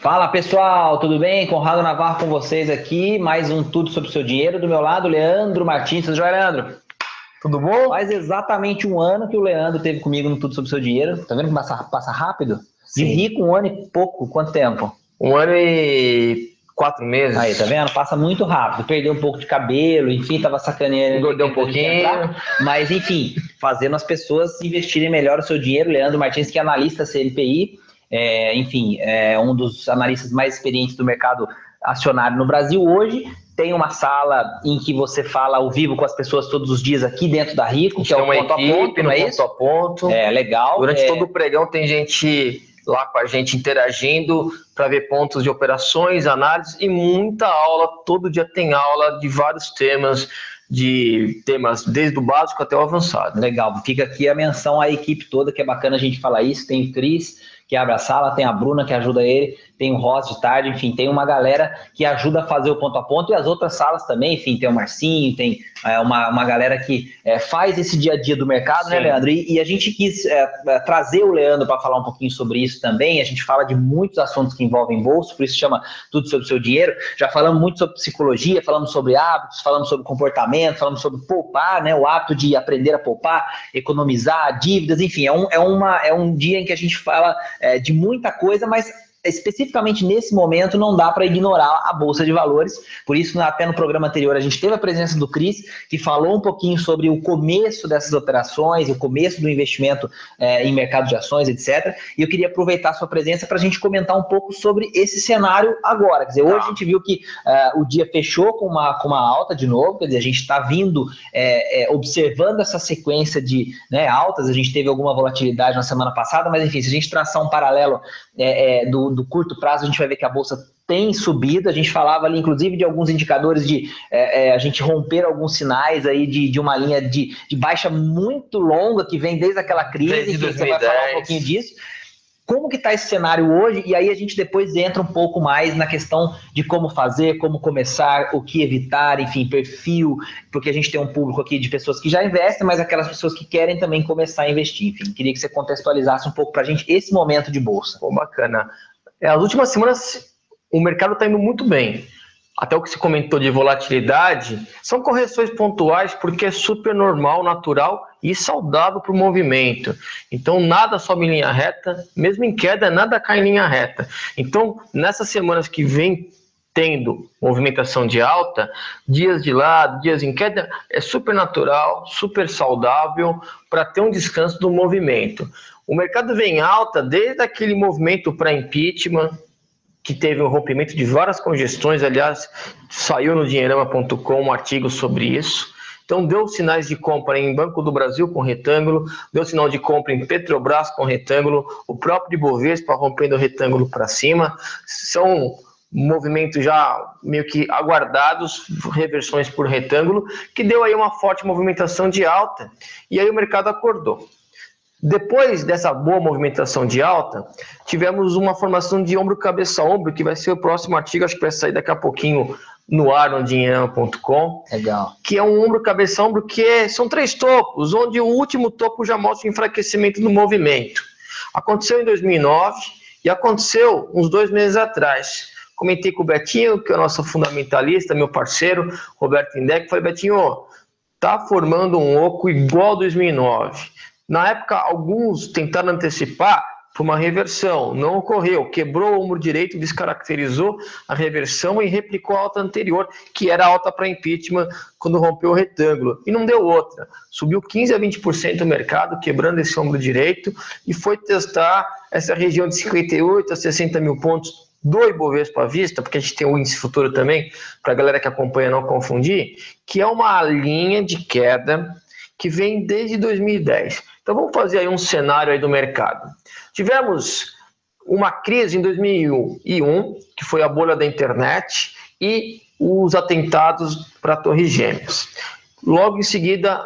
Fala pessoal, tudo bem? Conrado Navarro com vocês aqui, mais um Tudo sobre o Seu Dinheiro. Do meu lado, Leandro Martins. Tudo jóia, Leandro? Tudo bom? Faz exatamente um ano que o Leandro teve comigo no Tudo sobre o Seu Dinheiro. Tá vendo que passa, passa rápido? De rico, um ano e pouco. Quanto tempo? Um ano e quatro meses. Aí, tá vendo? Passa muito rápido. Perdeu um pouco de cabelo, enfim, tava sacaneando. Engordou um pouquinho. mas, enfim, fazendo as pessoas investirem melhor o seu dinheiro. Leandro Martins, que é analista CNPI, é, enfim, é um dos analistas mais experientes do mercado acionário no Brasil hoje. Tem uma sala em que você fala ao vivo com as pessoas todos os dias aqui dentro da Rico, que é o ponto equipe, a ponto, não é ponto isso? a ponto. É legal. Durante é... todo o pregão tem gente lá com a gente interagindo para ver pontos de operações, análise e muita aula. Todo dia tem aula de vários temas, de temas desde o básico até o avançado. Legal. Fica aqui a menção à equipe toda, que é bacana a gente falar isso. Tem o Cris, que abre a sala, tem a Bruna que ajuda ele, tem o Ross de tarde, enfim, tem uma galera que ajuda a fazer o ponto a ponto e as outras salas também, enfim, tem o Marcinho, tem é, uma, uma galera que é, faz esse dia a dia do mercado, né, Sim. né, Leandro? E, e, a gente quis é, é trazer o Leandro para falar um pouquinho sobre isso também. A gente fala de muitos assuntos que envolvem bolsa, por isso chama Tudo sobre o Seu Dinheiro. Já falamos muito sobre psicologia, falamos sobre hábitos, falamos sobre comportamento, falamos sobre poupar, né, o hábito de aprender a poupar, economizar, dívidas, enfim, é um, é uma, é um dia em que a gente fala é, de muita coisa, mas especificamente nesse momento, não dá para ignorar a Bolsa de Valores. Por isso, até no programa anterior, a gente teve a presença do Cris, que falou um pouquinho sobre o começo dessas operações, o começo do investimento é, em mercado de ações, etc. E eu queria aproveitar a sua presença para a gente comentar um pouco sobre esse cenário agora. Quer dizer, hoje a gente viu que é, o dia fechou com uma, com uma alta de novo, quer dizer, a gente está vindo é, é, observando essa sequência de né, altas, a gente teve alguma volatilidade na semana passada, mas enfim, se a gente traçar um paralelo é, é, do, do curto prazo, a gente vai ver que a bolsa tem subido. A gente falava ali, inclusive, de alguns indicadores de é, é, a gente romper alguns sinais aí de, de uma linha de, de baixa muito longa que vem desde aquela crise. Desde que você vai falar um pouquinho disso. Como que está esse cenário hoje? E aí a gente depois entra um pouco mais na questão de como fazer, como começar, o que evitar, enfim, perfil, porque a gente tem um público aqui de pessoas que já investem, mas aquelas pessoas que querem também começar a investir. Enfim, queria que você contextualizasse um pouco para a gente esse momento de bolsa. Pô, bacana. É, as últimas semanas o mercado está indo muito bem. Até o que se comentou de volatilidade são correções pontuais porque é super normal, natural e saudável para o movimento. Então nada sobe em linha reta, mesmo em queda nada cai em linha reta. Então nessas semanas que vem tendo movimentação de alta, dias de lado, dias em queda, é super natural, super saudável para ter um descanso do movimento. O mercado vem alta desde aquele movimento para impeachment, que teve um rompimento de várias congestões, aliás, saiu no dinheirama.com um artigo sobre isso. Então, deu sinais de compra em Banco do Brasil com retângulo, deu sinal de compra em Petrobras com retângulo, o próprio Ibovespa rompendo o retângulo para cima. São movimentos já meio que aguardados, reversões por retângulo, que deu aí uma forte movimentação de alta, e aí o mercado acordou. Depois dessa boa movimentação de alta, tivemos uma formação de ombro cabeça ombro, que vai ser o próximo artigo, acho que vai sair daqui a pouquinho no ar no dinheirama.com. Legal. Que é um ombro cabeça ombro que é, são três topos, onde o último topo já mostra o enfraquecimento do movimento. Aconteceu em 2009 e aconteceu uns dois meses atrás. Comentei com o Betinho, que é o nosso fundamentalista, meu parceiro, Roberto Indec, falei, Betinho, tá formando um oco igual 2009 na época, alguns tentaram antecipar por uma reversão, não ocorreu, quebrou o ombro direito, descaracterizou a reversão e replicou a alta anterior, que era alta para impeachment quando rompeu o retângulo, e não deu outra. Subiu 15 a 20% o mercado, quebrando esse ombro direito, e foi testar essa região de 58 a 60 mil pontos do Ibovespa à vista, porque a gente tem o índice futuro também, para a galera que acompanha não confundir, que é uma linha de queda que vem desde 2010. Então vamos fazer aí um cenário aí do mercado. Tivemos uma crise em 2001, que foi a bolha da internet e os atentados para a Torre Gêmeas. Logo em seguida,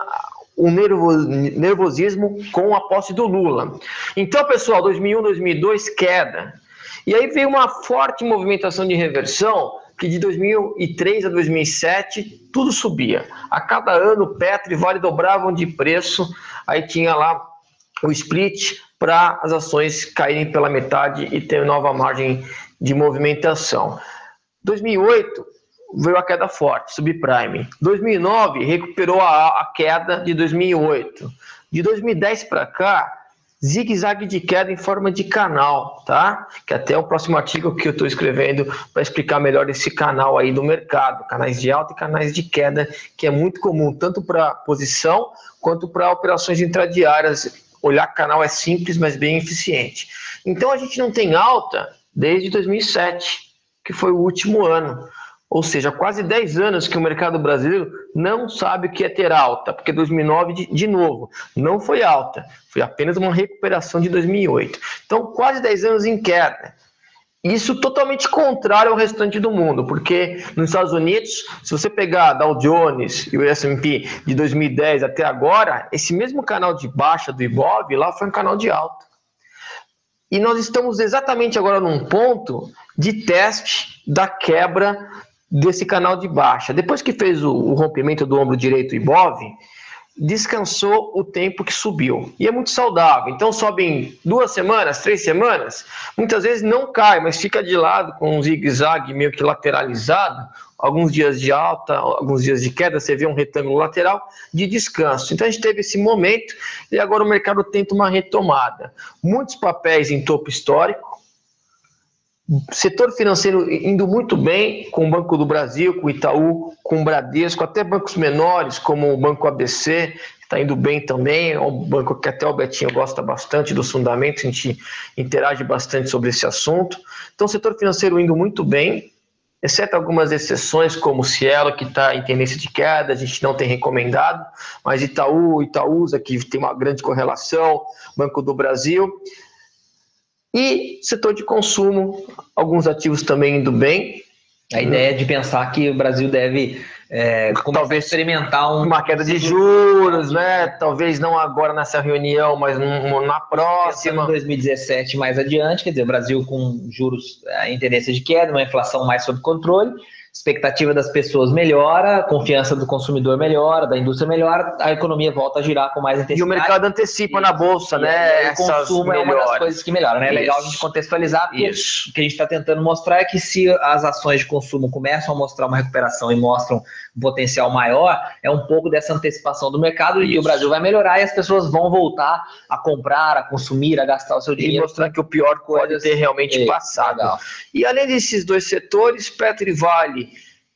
o nervosismo com a posse do Lula. Então, pessoal, 2001, 2002, queda. E aí veio uma forte movimentação de reversão que de 2003 a 2007 tudo subia. A cada ano Petro e Vale dobravam de preço, aí tinha lá o split, para as ações caírem pela metade e ter nova margem de movimentação. 2008 veio a queda forte, subprime. 2009 recuperou a, a queda de 2008. De 2010 para cá, zigue-zague de queda em forma de canal, tá? Que até é o próximo artigo que eu estou escrevendo para explicar melhor esse canal aí do mercado, canais de alta e canais de queda, que é muito comum tanto para posição quanto para operações intradiárias. Olhar canal é simples, mas bem eficiente. Então a gente não tem alta desde 2007, que foi o último ano. Ou seja, quase 10 anos que o mercado brasileiro não sabe o que é ter alta, porque 2009, de, de, novo, não foi alta, foi apenas uma recuperação de 2008. Então, quase 10 anos em queda. Isso totalmente contrário ao restante do mundo, porque nos Estados Unidos, se você pegar Dow Jones e o S&P de 2010 até agora, esse mesmo canal de baixa do Ibov lá foi um canal de alta. E nós estamos exatamente agora num ponto de teste da quebra desse canal de baixa. Depois que fez o, o rompimento do ombro direito IBOV, descansou o tempo que subiu. E é muito saudável. Então sobe em duas semanas, três semanas, muitas vezes não cai, mas fica de lado com um zigue-zague meio que lateralizado. Alguns dias de alta, alguns dias de queda, você vê um retângulo lateral de descanso. Então a gente teve esse momento e agora o mercado tenta uma retomada. Muitos papéis em topo histórico, Setor financeiro indo muito bem com o Banco do Brasil, com o Itaú, com o Bradesco, até bancos menores como o Banco ABC, está indo bem também. É um banco que até o Betinho gosta bastante dos fundamentos, a gente interage bastante sobre esse assunto. Então, o setor financeiro indo muito bem, exceto algumas exceções, como o Cielo, que está em tendência de queda, a gente não tem recomendado, mas Itaú, Itaúsa, que tem uma grande correlação, Banco do Brasil. E setor de consumo, alguns ativos também indo bem. A ideia é de pensar que o Brasil deve é, talvez experimentar um... uma queda de juros, né? Talvez não agora nessa reunião, mas na próxima. Em 2017 mais adiante, quer dizer, o Brasil com juros é, em tendência de queda, uma inflação mais sob controle expectativa das pessoas melhora, a confiança do consumidor melhora, da indústria melhora, a economia volta a girar com mais intensidade. E o mercado antecipa e, na bolsa, né? o consumo é uma das coisas que melhora, né? É legal a gente contextualizar, porque Isso. o que a gente está tentando mostrar é que se as ações de consumo começam a mostrar uma recuperação e mostram um potencial maior, é um pouco dessa antecipação do mercado Isso. e o Brasil vai melhorar e as pessoas vão voltar a comprar, a consumir, a gastar o seu dinheiro. E mostrar que o pior pode ter realmente é, passado. Legal. E além desses dois setores, Petro e Vale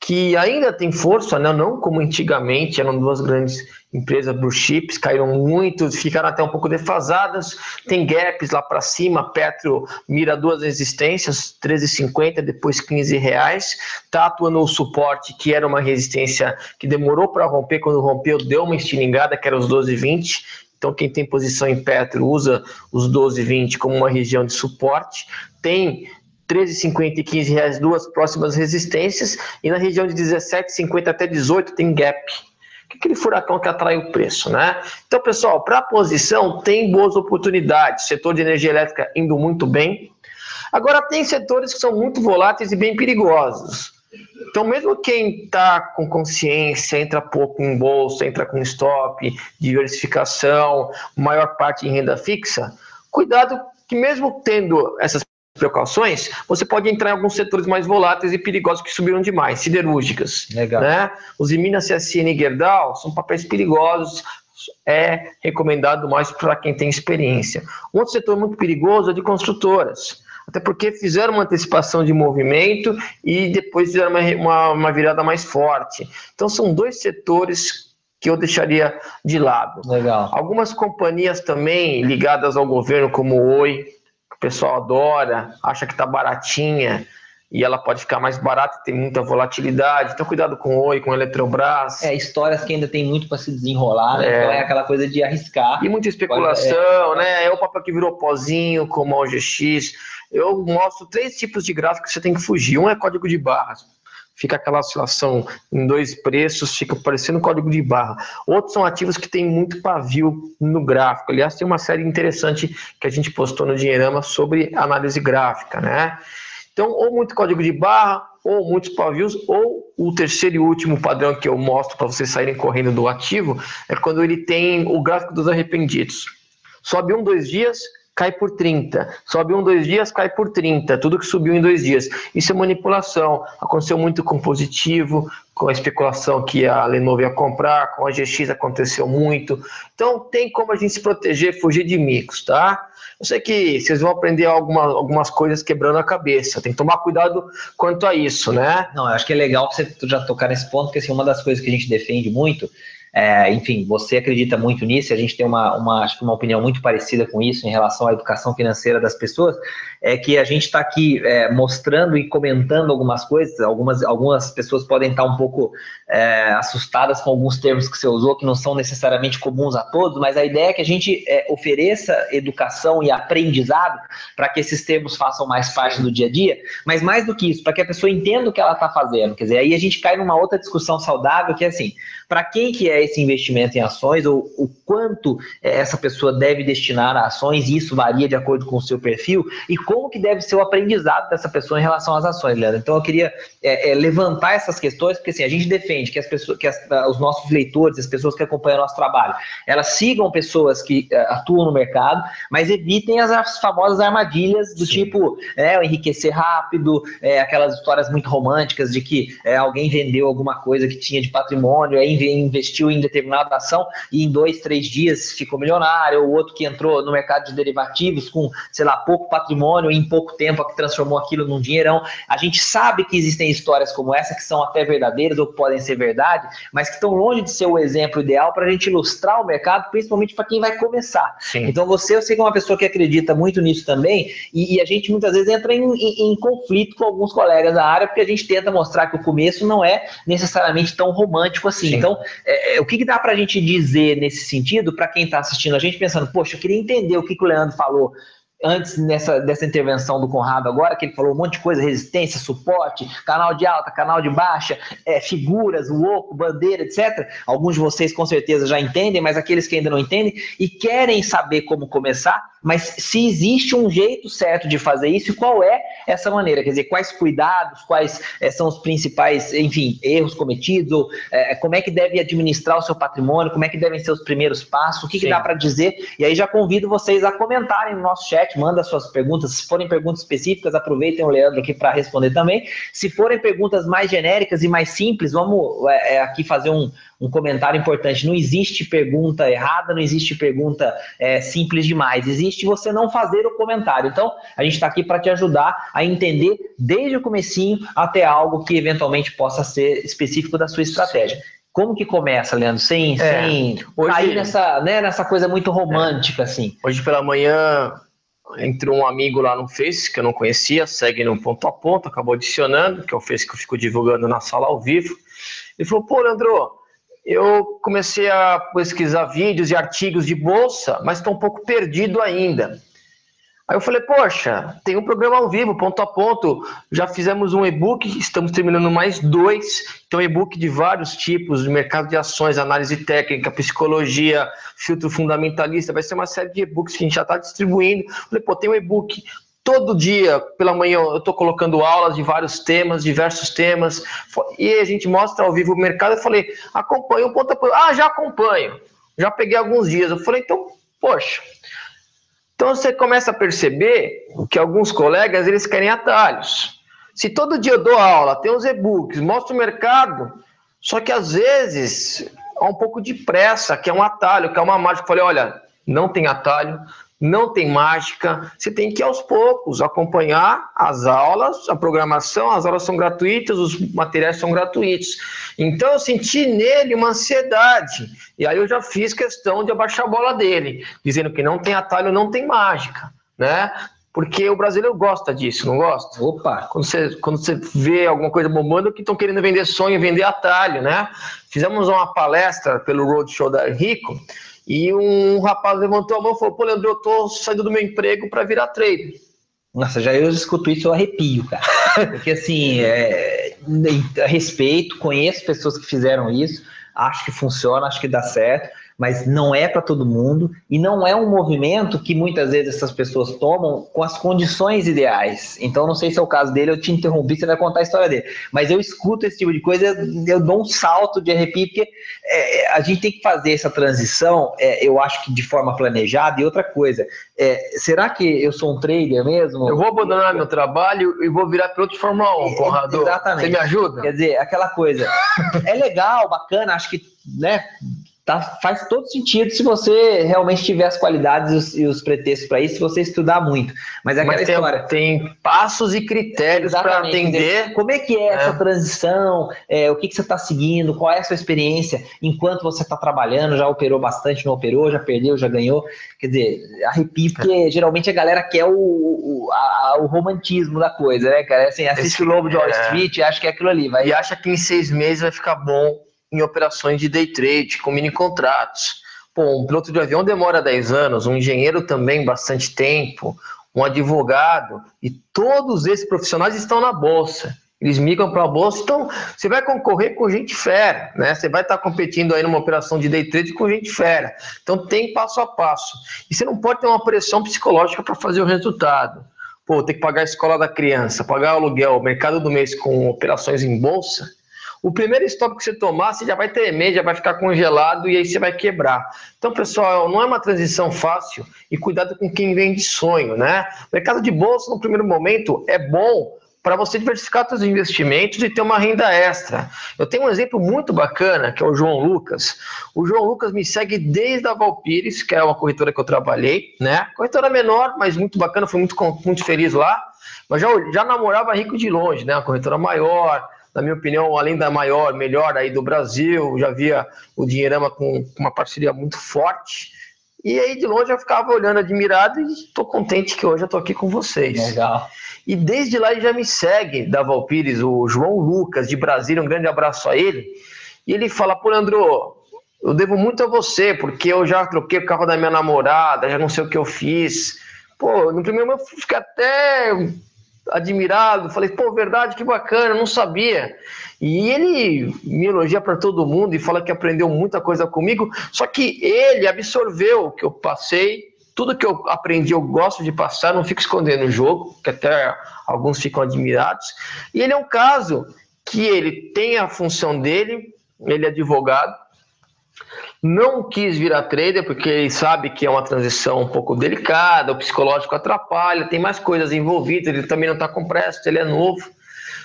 que ainda tem força, né? não como antigamente, eram duas grandes empresas blue chips, caíram muito, ficaram até um pouco defasadas, tem gaps lá para cima, Petro mira duas resistências, 13,50, depois 15 reais, está atuando o suporte, que era uma resistência que demorou para romper, quando rompeu deu uma estilingada, que era os 12,20, então, quem tem posição em Petro usa os 12,20 como uma região de suporte. Tem 13,50 e 15 reais duas próximas resistências e na região de 17,50 até 18 tem gap. É aquele furacão que atrai o preço, né? Então, pessoal, para a posição tem boas oportunidades. Setor de energia elétrica indo muito bem. Agora tem setores que são muito voláteis e bem perigosos. Então, mesmo quem está com consciência, entra pouco em bolsa, entra com stop, diversificação, maior parte em renda fixa, cuidado que mesmo tendo essas precauções, você pode entrar em alguns setores mais voláteis e perigosos que subiram demais, siderúrgicas. Legal. Né? Os Minas CSN e Gerdau são papéis perigosos, é recomendado mais para quem tem experiência. Um outro setor muito perigoso é de construtoras, até porque fizeram uma antecipação de movimento e depois fizeram uma, uma, uma virada mais forte. Então são dois setores que eu deixaria de lado. Legal. Algumas companhias também ligadas ao governo, como o Oi, pessoal adora, acha que está baratinha e ela pode ficar mais barata, tem muita volatilidade. Então, cuidado com o Oi, com a Eletrobras. É, histórias que ainda tem muito para se desenrolar, né? é. então é aquela coisa de arriscar. E muita especulação, é, né? É o papel que virou pozinho, como a OGX. Eu mostro três tipos de gráfico que você tem que fugir. Um é código de barras fica aquela oscilação em dois preços, fica parecendo código de barra. Outros são ativos que tem muito pavio no gráfico. Aliás, tem uma série interessante que a gente postou no Dinheirama sobre análise gráfica, né? Então, ou muito código de barra, ou muitos pavios, ou o terceiro e último padrão que eu mostro para vocês saírem correndo do ativo é quando ele tem o gráfico dos arrependidos. Sobe um, dois dias, cai por 30. Sobe um, dois dias, cai por 30. Tudo que subiu em dois dias. Isso é manipulação. Aconteceu muito com positivo, com a especulação que a Lenovo ia comprar, com a GX aconteceu muito. Então tem como a gente se proteger, fugir de micos, tá? Eu sei que vocês vão aprender alguma, algumas coisas quebrando a cabeça. Tem que tomar cuidado quanto a isso, né? Não, eu acho que é legal você já tocar nesse ponto, porque assim, uma das coisas que a gente defende muito é, enfim, você acredita muito nisso, a gente tem uma, uma, acho que uma opinião muito parecida com isso em relação à educação financeira das pessoas, é que a gente está aqui é, mostrando e comentando algumas coisas, algumas, algumas pessoas podem estar um pouco é, assustadas com alguns termos que você usou, que não são necessariamente comuns a todos, mas a ideia é que a gente é, ofereça educação e aprendizado para que esses termos façam mais parte do dia a dia, mas mais do que isso, para que a pessoa entenda o que ela está fazendo, quer dizer, aí a gente cai numa outra discussão saudável, que é assim, para quem que é esse investimento em ações, ou o quanto é, essa pessoa deve destinar a ações, e isso varia de acordo com o seu perfil, e como que deve ser o aprendizado dessa pessoa em relação às ações, Leandro. Então eu queria é, é, levantar essas questões, porque assim, a gente defende que as pessoas, que as, os nossos leitores, as pessoas que acompanham o nosso trabalho, elas sigam pessoas que é, atuam no mercado, mas evitem as, as famosas armadilhas do Sim. tipo é, enriquecer rápido, é, aquelas histórias muito românticas de que alguém vendeu alguma coisa que tinha de patrimônio, aí investiu em determinada ação e em dois, três dias ficou milionário, ou outro que entrou no mercado de derivativos com, sei lá, pouco patrimônio e em pouco tempo que transformou aquilo num dinheirão. A gente sabe que existem histórias como essa que são até verdadeiras ou que podem ser verdade, mas que estão longe de ser o exemplo ideal para a gente ilustrar o mercado, principalmente para quem vai começar. Sim. Então você, eu sei que é uma pessoa que acredita muito nisso também, e, e a gente muitas vezes entra em, em, em conflito com alguns colegas da área, porque a gente tenta mostrar que o começo não é necessariamente tão romântico assim. Sim. Então, é, é, o que, que dá para a gente dizer nesse sentido para quem está assistindo a gente pensando, poxa, eu queria entender o que, que o Leandro falou antes nessa, dessa intervenção do Conrado agora, que ele falou um monte de coisa, resistência, suporte, canal de alta, canal de baixa, é, figuras, o oco, bandeira, etc. Alguns de vocês com certeza já entendem, mas aqueles que ainda não entendem e querem saber como começar, mas se existe um jeito certo de fazer isso e qual é essa maneira, quer dizer, quais cuidados, quais é, são os principais, enfim, erros cometidos, ou é, como é que deve administrar o seu patrimônio, como é que devem ser os primeiros passos, o que, que dá para dizer, e aí já convido vocês a comentarem no nosso chat, manda suas perguntas, se forem perguntas específicas, aproveitem o Leandro aqui para responder também, se forem perguntas mais genéricas e mais simples, vamos é, aqui fazer um, um comentário importante. Não existe pergunta errada, não existe pergunta é, simples demais. Existe você não fazer o comentário. Então, a gente está aqui para te ajudar a entender desde o comecinho até algo que eventualmente possa ser específico da sua estratégia. Como que começa, Leandro? Sem, é, sem hoje, cair nessa, né, nessa coisa muito romântica, é, assim. Hoje pela manhã entrou um amigo lá no Face que eu não conhecia, segue no ponto a ponto, acabou adicionando, que é o Face que eu fico divulgando na sala ao vivo. Ele falou, pô, Leandro, eu comecei a pesquisar vídeos e artigos de bolsa, mas estou um pouco perdido ainda. Aí eu falei, poxa, tem um programa ao vivo, ponto a ponto. Já fizemos um e-book, estamos terminando mais dois. Então, e-book de vários tipos, de mercado de ações, análise técnica, psicologia, filtro fundamentalista. Vai ser uma série de e-books que a gente já está distribuindo. Falei, pô, tem um e-book todo dia pela manhã eu estou colocando aulas de vários temas, diversos temas, e a gente mostra ao vivo o mercado. Eu falei, acompanha um ponto a ponto. Ah, já acompanho, já peguei alguns dias. Eu falei, então, poxa. Então você começa a perceber que alguns colegas eles querem atalhos. Se todo dia eu dou aula, tem os e-books, mostro o mercado, só que às vezes há um pouco de pressa, que é um atalho, que é uma mágica. Eu falei, olha, não tem atalho, não tem mágica, você tem que aos poucos acompanhar as aulas, a programação, as aulas são gratuitas, os materiais são gratuitos. Então eu senti nele uma ansiedade, e aí eu já fiz questão de abaixar a bola dele, dizendo que não tem atalho, não tem mágica, né? Porque o brasileiro gosta disso, não gosta? Opa! Quando você, quando você vê alguma coisa bombando, que estão querendo vender sonho, vender atalho, né? Fizemos uma palestra pelo Roadshow da Rico, e um rapaz levantou a mão e falou: Pô, Leandro, eu tô saindo do meu emprego para virar trader. Nossa, já eu escuto isso, eu arrepio, cara. Porque assim, é, respeito, conheço pessoas que fizeram isso, acho que funciona, acho que dá certo. Mas não é para todo mundo e não é um movimento que muitas vezes essas pessoas tomam com as condições ideais. Então, não sei se é o caso dele, eu te interrompi, você vai contar a história dele, mas eu escuto esse tipo de coisa, eu dou um salto de arrepio, porque é, a gente tem que fazer essa transição, é, eu acho que de forma planejada. E outra coisa, é, será que eu sou um trader mesmo? Eu vou abandonar meu trabalho e vou virar piloto de Fórmula 1, Conrado. Exatamente. Você me ajuda? Quer dizer, aquela coisa, é legal, bacana, acho que, né, tá, faz todo sentido se você realmente tiver as qualidades e os, e os pretextos para isso, se você estudar muito. Mas é aquela Mas tem, história. tem passos e critérios para atender. Como é que é essa É. transição? É, o que, que você está seguindo? Qual é a sua experiência enquanto você está trabalhando? Já operou bastante, não operou? Já perdeu, já ganhou? Quer dizer, arrepio, porque geralmente a galera quer o, o, a- o romantismo da coisa, né, cara? Assim, assiste Esse- o Lobo de Wall é. Street e acha que é aquilo ali. Vai E acha que em seis meses vai ficar bom em operações de day trade, com mini contratos. Pô, um piloto de avião demora 10 anos, um engenheiro também bastante tempo, um advogado, e todos esses profissionais estão na bolsa. Eles migram para a bolsa, então você vai concorrer com gente fera, né? Você vai estar competindo aí numa operação de day trade com gente fera. Então tem passo a passo. E você não pode ter uma pressão psicológica para fazer o resultado. Pô, ter que pagar a escola da criança, pagar o aluguel, o mercado do mês com operações em bolsa. O primeiro stop que você tomar, você já vai tremer, já vai ficar congelado e aí você vai quebrar. Então, pessoal, não é uma transição fácil e cuidado com quem vem de sonho, né? O mercado de bolsa, no primeiro momento, é bom para você diversificar seus investimentos e ter uma renda extra. Eu tenho um exemplo muito bacana, que é o João Lucas. O João Lucas me segue desde a Valpires, que é uma corretora que eu trabalhei, né? Corretora menor, mas muito bacana, fui muito, muito feliz lá. Mas já, já namorava rico de longe, né? Uma corretora maior, na minha opinião, além da maior, melhor aí do Brasil. Já via o Dinheirama com uma parceria muito forte. E aí, de longe, eu ficava olhando admirado e estou contente que hoje eu estou aqui com vocês. Legal. E desde lá ele já me segue, da Valpires, o João Lucas, de Brasília, um grande abraço a ele. E ele fala, pô, Leandro, eu devo muito a você, porque eu já troquei o carro da minha namorada, já não sei o que eu fiz. Pô, no primeiro momento eu fiquei até admirado, falei, pô, verdade, que bacana, não sabia. E ele me elogia para todo mundo e fala que aprendeu muita coisa comigo, só que ele absorveu o que eu passei, tudo que eu aprendi eu gosto de passar, não fico escondendo o jogo, que até alguns ficam admirados. E ele é um caso que ele tem a função dele, ele é advogado, não quis virar trader porque ele sabe que é uma transição um pouco delicada, o psicológico atrapalha, tem mais coisas envolvidas, ele também não está com pressa, ele é novo.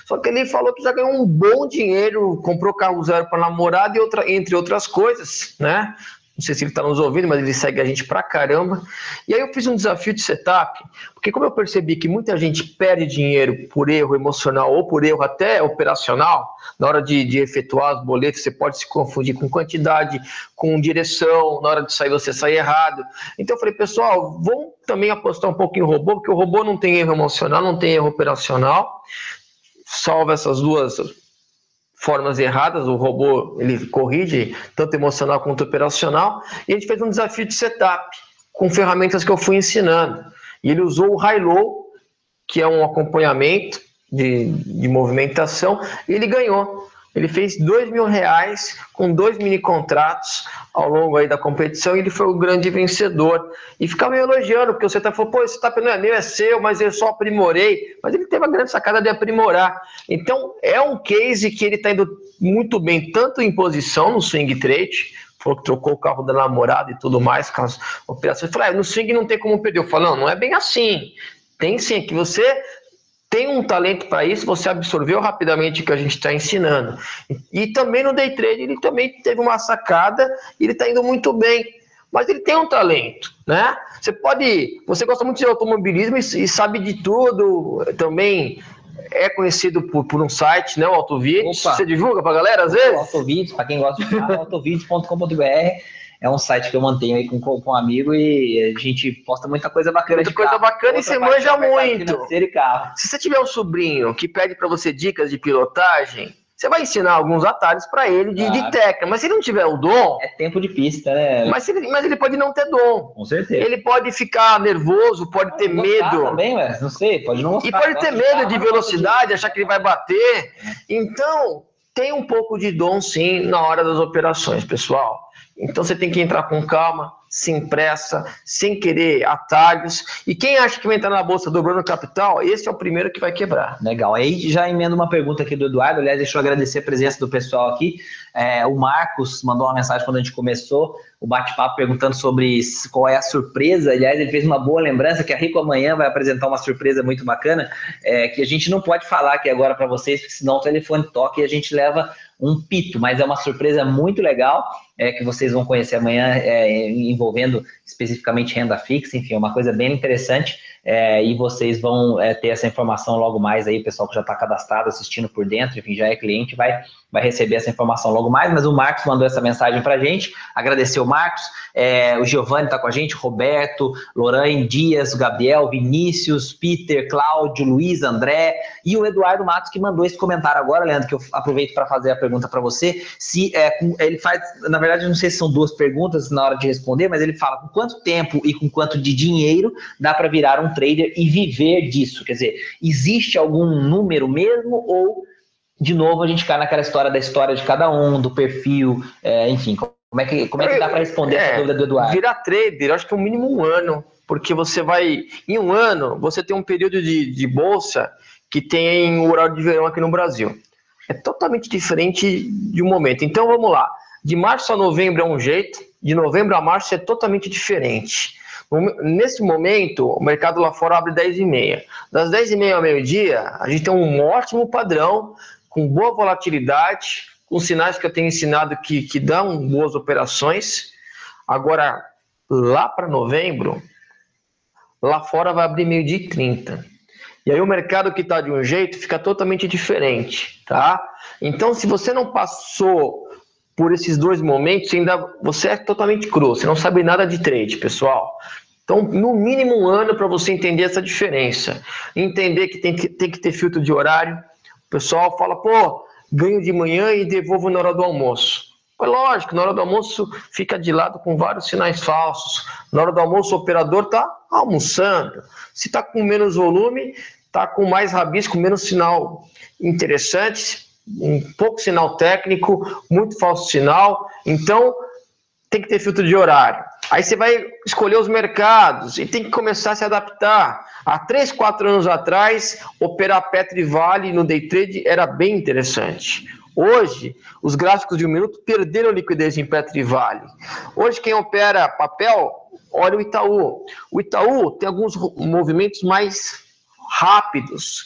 Só que ele falou que já ganhou um bom dinheiro, comprou carro zero para namorada e outra, entre outras coisas, né? Não sei se ele está nos ouvindo, mas ele segue a gente pra caramba. E aí eu fiz um desafio de setup, porque como eu percebi que muita gente perde dinheiro por erro emocional ou por erro até operacional, na hora de, de efetuar os boletos, você pode se confundir com quantidade, com direção, na hora de sair você sai errado. Então eu falei, pessoal, vamos também apostar um pouco em robô, porque o robô não tem erro emocional, não tem erro operacional, salva essas duas formas erradas, o robô ele corrige tanto emocional quanto operacional, e a gente fez um desafio de setup com ferramentas que eu fui ensinando. E ele usou o high-low, que é um acompanhamento de, de movimentação, e ele ganhou. Ele fez dois mil reais com dois mini contratos ao longo aí da competição e ele foi o grande vencedor. E ficava me elogiando, porque você tá falando, pô, esse setup não é meu, é seu, mas eu só aprimorei. Mas ele teve a grande sacada de aprimorar. Então, é um case que ele está indo muito bem, tanto em posição no swing trade, falou que trocou o carro da namorada e tudo mais, com as operações. Eu falei, ah, no swing não tem como perder. Eu falei, não, não é bem assim. Tem sim, que você tem um talento para isso, você absorveu rapidamente o que a gente está ensinando. E também no day trade ele também teve uma sacada e ele está indo muito bem. Mas ele tem um talento, né? Você pode, você gosta muito de automobilismo e, sabe de tudo, também é conhecido por, por um site, né, o. Opa. Você divulga para galera às vezes? Autovídeos, para quem gosta de falar, autovídeos.com.br é um site que eu mantenho aí com, com um amigo e a gente posta muita coisa bacana Muita de coisa carro. bacana e Outra você manja é o mercado muito. financeiro e carro. Se você tiver um sobrinho que pede para você dicas de pilotagem, você vai ensinar alguns atalhos para ele de, de Claro. técnica. Mas se ele não tiver o dom, É tempo de pista, né? mas ele, mas ele pode não ter dom. Com certeza. Ele pode ficar nervoso, pode ter Pode gostar medo. Também, ué, não sei, pode não E pode ter medo de mas não velocidade, achar que ele vai bater. Então, tem um pouco de dom, sim, na hora das operações, pessoal. Então você tem que entrar com calma, sem pressa, sem querer atalhos. E quem acha que vai entrar na bolsa dobrando capital, esse é o primeiro que vai quebrar. Legal. Aí já emendo uma pergunta aqui do Eduardo. Aliás, deixa eu agradecer a presença do pessoal aqui. É, o Marcos mandou uma mensagem quando a gente começou o bate-papo perguntando sobre qual é a surpresa. Aliás, ele fez uma boa lembrança que a Rico amanhã vai apresentar uma surpresa muito bacana, é, que a gente não pode falar aqui agora para vocês, porque senão o telefone toca e a gente leva um pito, mas é uma surpresa muito legal é, que vocês vão conhecer amanhã, é, envolvendo especificamente renda fixa, enfim, é uma coisa bem interessante. É, e vocês vão é, ter essa informação logo mais aí, pessoal que já está cadastrado, assistindo por dentro, enfim, já é cliente, vai, vai receber essa informação logo mais, mas o Marcos mandou essa mensagem para a gente, agradecer o Marcos, é, o Giovanni está com a gente, Roberto, Lorraine, Dias, Gabriel, Vinícius, Peter, Cláudio, Luiz, André e o Eduardo Matos que mandou esse comentário agora, Leandro, que eu aproveito para fazer a pergunta para você, se é, ele faz, na verdade, não sei se são duas perguntas na hora de responder, mas ele fala com quanto tempo e com quanto de dinheiro dá para virar um trader e viver disso? Quer dizer, existe algum número mesmo ou, de novo, a gente cai naquela história da história de cada um, do perfil, é, enfim, como é que, como é que dá para responder é, essa dúvida do Eduardo? Virar trader, acho que é um mínimo um ano, porque você vai, em um ano, você tem um período de, de bolsa que tem o horário de verão aqui no Brasil. É totalmente diferente de um momento. Então vamos lá. De março a novembro é um jeito, de novembro a março é totalmente diferente. Nesse momento, o mercado lá fora abre 10 e meia. Das 10 e meia ao meio-dia, a gente tem um ótimo padrão, com boa volatilidade, com sinais que eu tenho ensinado que, que dão boas operações. Agora, lá para novembro, lá fora vai abrir meio-dia e 30. E aí o mercado que está de um jeito fica totalmente diferente, tá? Então, se você não passou por esses dois momentos, ainda você é totalmente cru, você não sabe nada de trade, pessoal. Então, no mínimo um ano para você entender essa diferença. Entender que tem, que tem que ter filtro de horário. O pessoal fala, pô, ganho de manhã e devolvo na hora do almoço. É lógico, na hora do almoço fica de lado com vários sinais falsos. Na hora do almoço, o operador está almoçando. Se está com menos volume, está com mais rabisco, menos sinal interessante um pouco sinal técnico, muito falso sinal. Então, tem que ter filtro de horário. Aí você vai escolher os mercados e tem que começar a se adaptar. Há três, quatro anos atrás, operar Petri Vale no day trade era bem interessante. Hoje, os gráficos de um minuto perderam liquidez em Petri Vale. Hoje, quem opera papel, olha o Itaú. O Itaú tem alguns movimentos mais rápidos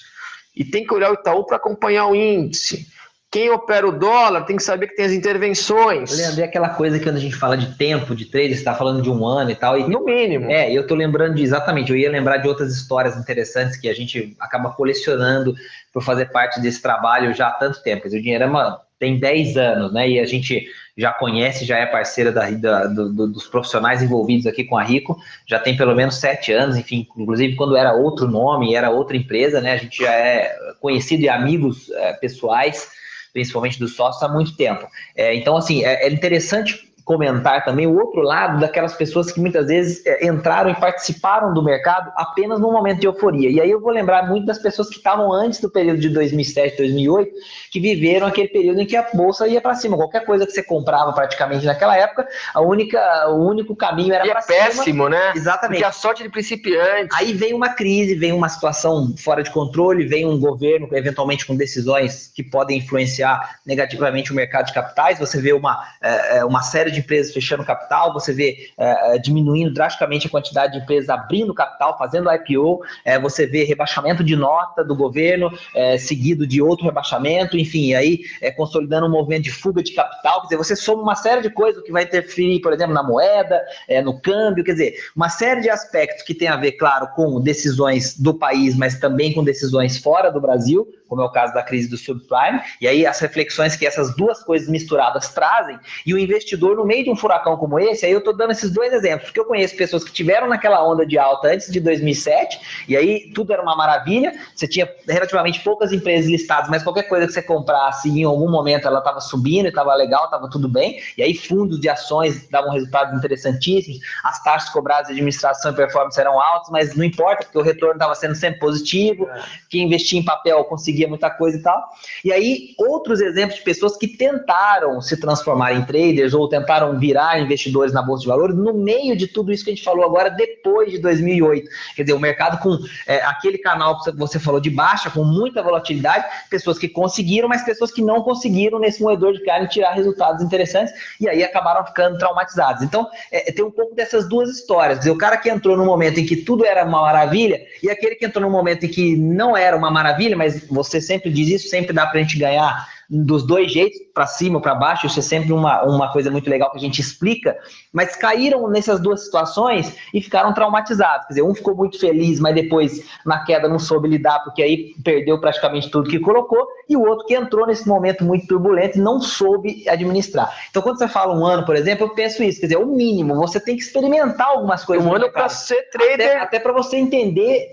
e tem que olhar o Itaú para acompanhar o índice. Quem opera o dólar tem que saber que tem as intervenções. Leandro, é aquela coisa que quando a gente fala de tempo de trade, você está falando de um ano e tal. E, no mínimo. É, eu estou lembrando de exatamente, eu ia lembrar de outras histórias interessantes que a gente acaba colecionando por fazer parte desse trabalho já há tanto tempo. O dinheiro é tem 10 anos, né? E a gente já conhece, já é parceira da, da do, dos profissionais envolvidos aqui com a Rico, já tem pelo menos sete anos, enfim, inclusive quando era outro nome, era outra empresa, né? A gente já é conhecido e amigos é, pessoais principalmente dos sócios, há muito tempo. É, então, assim, é, é interessante comentar também o outro lado daquelas pessoas que muitas vezes é, entraram e participaram do mercado apenas no momento de euforia. E aí eu vou lembrar muito das pessoas que estavam antes do período de 2007, 2008, que viveram aquele período em que a bolsa ia para cima. Qualquer coisa que você comprava praticamente naquela época, a única, o único caminho era para é cima. péssimo, né? Exatamente. Porque a sorte de principiante. Aí vem uma crise, vem uma situação fora de controle, vem um governo eventualmente com decisões que podem influenciar negativamente o mercado de capitais. Você vê uma, é, uma série de empresas fechando capital, você vê é, é, diminuindo drasticamente a quantidade de empresas abrindo capital, fazendo IPO, é, você vê rebaixamento de nota do governo, é, seguido de outro rebaixamento, enfim, aí é, consolidando um movimento de fuga de capital, quer dizer, você soma uma série de coisas que vai interferir, por exemplo, na moeda, é, no câmbio, quer dizer, uma série de aspectos que tem a ver, claro, com decisões do país, mas também com decisões fora do Brasil, como é o caso da crise do subprime, e aí as reflexões que essas duas coisas misturadas trazem, e o investidor, no meio de um furacão como esse, aí eu estou dando esses dois exemplos, porque eu conheço pessoas que tiveram naquela onda de alta antes de 2007, e aí tudo era uma maravilha, você tinha relativamente poucas empresas listadas, mas qualquer coisa que você comprasse, em algum momento ela estava subindo, estava legal, estava tudo bem, e aí fundos de ações davam resultados interessantíssimos, as taxas cobradas de administração e performance eram altas, mas não importa, porque o retorno estava sendo sempre positivo, é. quem investia em papel conseguia conseguia muita coisa e tal. E aí, outros exemplos de pessoas que tentaram se transformar em traders ou tentaram a virar investidores na Bolsa de Valores no meio de tudo isso que a gente falou agora, depois de 2008. Quer dizer, o mercado com é, aquele canal que você falou de baixa, com muita volatilidade, pessoas que conseguiram, mas pessoas que não conseguiram nesse moedor de carne tirar resultados interessantes e aí acabaram ficando traumatizados. Então, é, tem um pouco dessas duas histórias. Quer dizer, o cara que entrou no momento em que tudo era uma maravilha e aquele que entrou no momento em que não era uma maravilha, mas você sempre diz isso, sempre dá para a gente ganhar dos dois jeitos, para cima ou para baixo, isso é sempre uma, uma coisa muito legal que a gente explica, mas caíram nessas duas situações e ficaram traumatizados. Quer dizer, um ficou muito feliz, mas depois na queda não soube lidar, porque aí perdeu praticamente tudo que colocou, e o outro que entrou nesse momento muito turbulento e não soube administrar. Então, quando você fala um ano, por exemplo, eu penso isso, quer dizer, o mínimo, você tem que experimentar algumas coisas. Um ano para ser trader. Até, até para você entender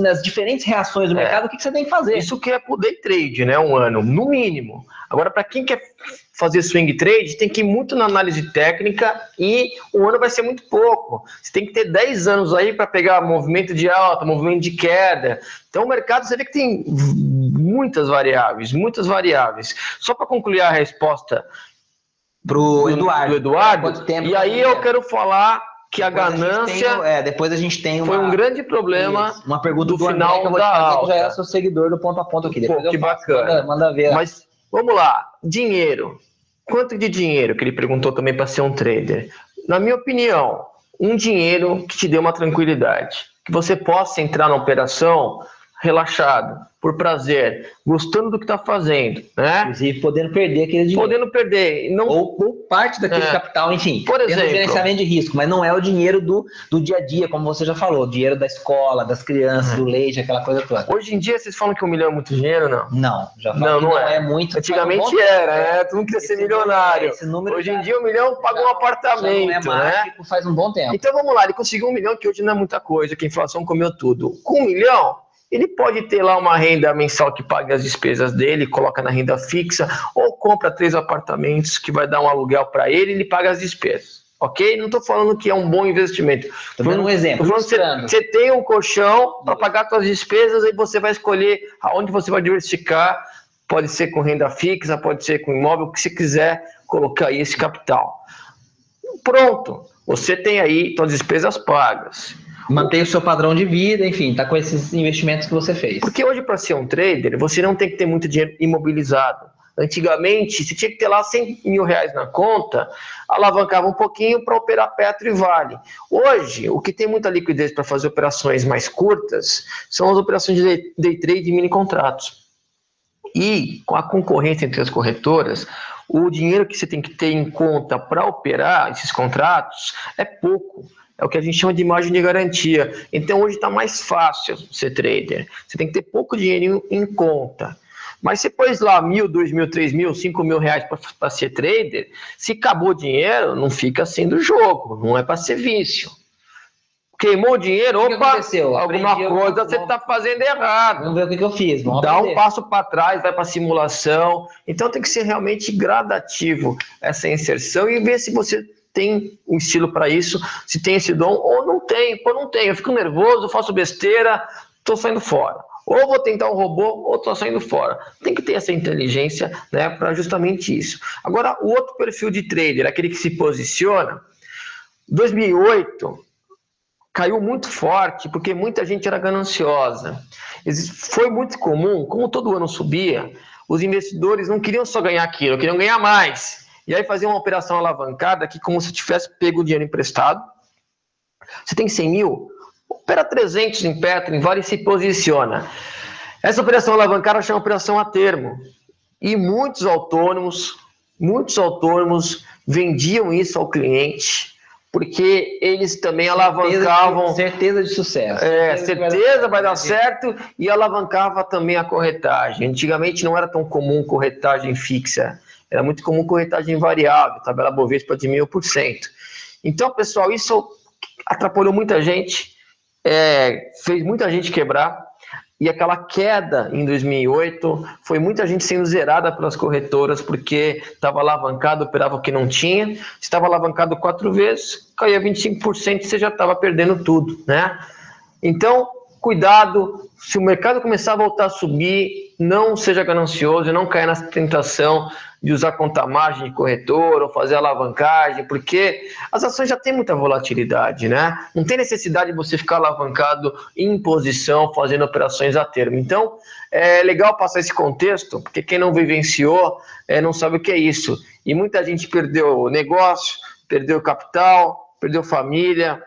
nas diferentes reações do é. mercado o que, que, você tem que fazer. Isso que é pro day trade, né? Um ano, no mínimo. Agora, para quem quer fazer swing trade, tem que ir muito na análise técnica e um ano vai ser muito pouco. Você tem que ter 10 anos aí para pegar movimento de alta, movimento de queda. Então, o mercado você vê que tem muitas variáveis, muitas variáveis. Só para concluir a resposta para o Eduardo. Eduardo e aí eu quero falar que depois a ganância. A tem, é, depois a gente tem uma, foi um grande problema. Isso, uma pergunta do, do final André, que eu vou da te fazer, que já é seu seguidor do ponto a ponto aqui. Depois Pô, que faço, bacana. Manda, manda ver. Mas Vamos lá, dinheiro. Quanto de dinheiro que ele perguntou também para ser um trader? Na minha opinião, um dinheiro que te dê uma tranquilidade, que você possa entrar na operação relaxado, por prazer, gostando do que está fazendo, né? Inclusive podendo perder aquele dinheiro. Podendo perder. Não... Ou, ou parte daquele é. capital, enfim. Por exemplo. gerenciamento de risco, mas não é o dinheiro do, do dia a dia, como você já falou, dinheiro da escola, das crianças, é. do leite, aquela coisa toda. Hoje em dia vocês falam que um milhão é muito dinheiro, não? Não, já não, não, não é. é. muito. Antigamente era, né? Todo mundo queria ser milionário. Esse número hoje em dia um milhão pagou um apartamento, não é mágico, né? faz um bom tempo. Então vamos lá, ele conseguiu um milhão que hoje não é muita coisa, que a inflação comeu tudo. Com um milhão, ele pode ter lá uma renda mensal que paga as despesas dele, coloca na renda fixa, ou compra três apartamentos que vai dar um aluguel para ele e ele paga as despesas. Ok? Não estou falando que é um bom investimento. Estou dando um exemplo. Você, você tem um colchão para pagar suas despesas e você vai escolher aonde você vai diversificar. Pode ser com renda fixa, pode ser com imóvel, o que você quiser colocar aí esse capital. Pronto, você tem aí suas despesas pagas mantém o seu padrão de vida, enfim, tá com esses investimentos que você fez. Porque hoje, para ser um trader, você não tem que ter muito dinheiro imobilizado. Antigamente, você tinha que ter lá 100 mil reais na conta, alavancava um pouquinho para operar Petro e Vale. Hoje, o que tem muita liquidez para fazer operações mais curtas são as operações de day trade e mini contratos. E com a concorrência entre as corretoras, o dinheiro que você tem que ter em conta para operar esses contratos é pouco é o que a gente chama de margem de garantia. Então hoje está mais fácil ser trader. Você tem que ter pouco dinheiro em conta. Mas você pôs lá mil, dois mil, três mil, cinco mil reais para ser trader, se acabou o dinheiro, não fica sendo jogo, não é para ser vício. Queimou o dinheiro, o opa, aconteceu? alguma Aprendi, coisa você está fazendo errado. Vamos ver o que, que eu fiz. Vamos Dá aprender. um passo para trás, vai para simulação. Então tem que ser realmente gradativo essa inserção e ver se você tem um estilo para isso, se tem esse dom ou não tem. Pô, não tem, eu fico nervoso, faço besteira, estou saindo fora. Ou vou tentar um robô, ou estou saindo fora. Tem que ter essa inteligência né, para justamente isso. Agora, o outro perfil de trader, aquele que se posiciona, 2008 caiu muito forte porque muita gente era gananciosa. Foi muito comum, como todo ano subia, os investidores não queriam só ganhar aquilo, queriam ganhar mais. E aí fazer uma operação alavancada que como se tivesse pego o dinheiro emprestado. Você tem 100 mil, opera 300 em Petro, em Vale e se posiciona. Essa operação alavancada chama operação a termo. E muitos autônomos, muitos autônomos vendiam isso ao cliente, porque eles também certeza alavancavam. De, certeza de sucesso. É, certeza vai dar certo e alavancava também a corretagem. Antigamente não era tão comum corretagem fixa era muito comum corretagem variável, tabela Bovespa de mil por cento. Então, pessoal, isso atrapalhou muita gente, é, fez muita gente quebrar, e aquela queda em 2008 foi muita gente sendo zerada pelas corretoras porque estava alavancado, operava o que não tinha. Estava alavancado quatro vezes, caía 25%, você já estava perdendo tudo, né? Então, cuidado, se o mercado começar a voltar a subir, não seja ganancioso, não caia na tentação de usar conta margem de corretor ou fazer alavancagem, porque as ações já têm muita volatilidade, né? Não tem necessidade de você ficar alavancado em posição, fazendo operações a termo. Então, é legal passar esse contexto, porque quem não vivenciou é, não sabe o que é isso. E muita gente perdeu negócio, perdeu capital, perdeu família,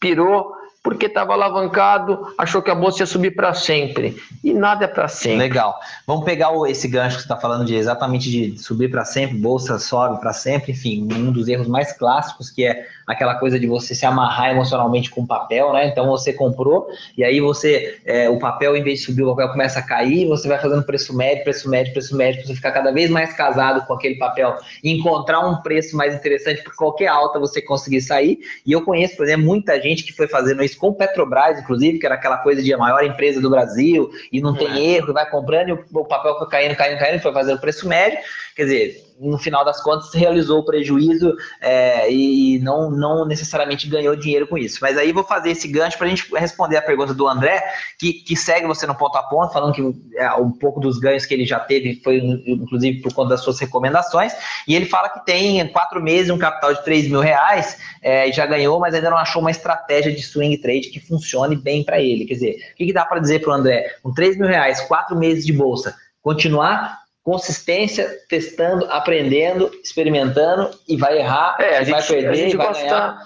pirou porque estava alavancado, achou que a bolsa ia subir para sempre. E nada é para sempre. Legal. Vamos pegar esse gancho que você está falando de exatamente de subir para sempre, bolsa sobe para sempre, enfim, um dos erros mais clássicos que é aquela coisa de você se amarrar emocionalmente com o papel, né? Então você comprou e aí você, é, o papel, em vez de subir, o papel começa a cair, você vai fazendo preço médio, preço médio, preço médio, para você ficar cada vez mais casado com aquele papel e encontrar um preço mais interessante por qualquer alta você conseguir sair. E eu conheço, por exemplo, muita gente que foi fazendo isso com Petrobras, inclusive, que era aquela coisa de a maior empresa do Brasil e não tem é. erro, e vai comprando e o papel foi caindo, caindo, caindo, foi fazendo preço médio. Quer dizer, no final das contas, realizou o prejuízo é, e não, não necessariamente ganhou dinheiro com isso. Mas aí vou fazer esse gancho para a gente responder a pergunta do André, que, que segue você no ponto a ponto, falando que é, um pouco dos ganhos que ele já teve foi, inclusive, por conta das suas recomendações. E ele fala que tem quatro meses um capital de 3 mil reais é, já ganhou, mas ainda não achou uma estratégia de swing trade que funcione bem para ele. Quer dizer, o que, que dá para dizer para o André? Com 3 mil reais, quatro meses de bolsa, continuar consistência, testando, aprendendo, experimentando e vai errar, é, a gente, vai perder, a gente vai gosta, ganhar.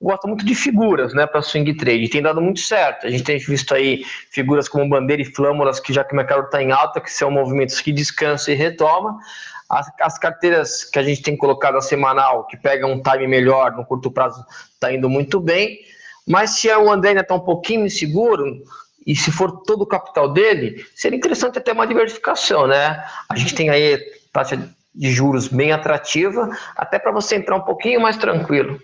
gosta muito de figuras, né, para swing trade. Tem dado muito certo. A gente tem visto aí figuras como bandeira e flâmulas que já que o mercado está em alta, que são movimentos que descansa e retoma. As, as, carteiras que a gente tem colocado a semanal, que pegam um time melhor no curto prazo, está indo muito bem. Mas se o André ainda está um pouquinho inseguro, e se for todo o capital dele, seria interessante até uma diversificação, né? A gente tem aí taxa de juros bem atrativa, até para você entrar um pouquinho mais tranquilo.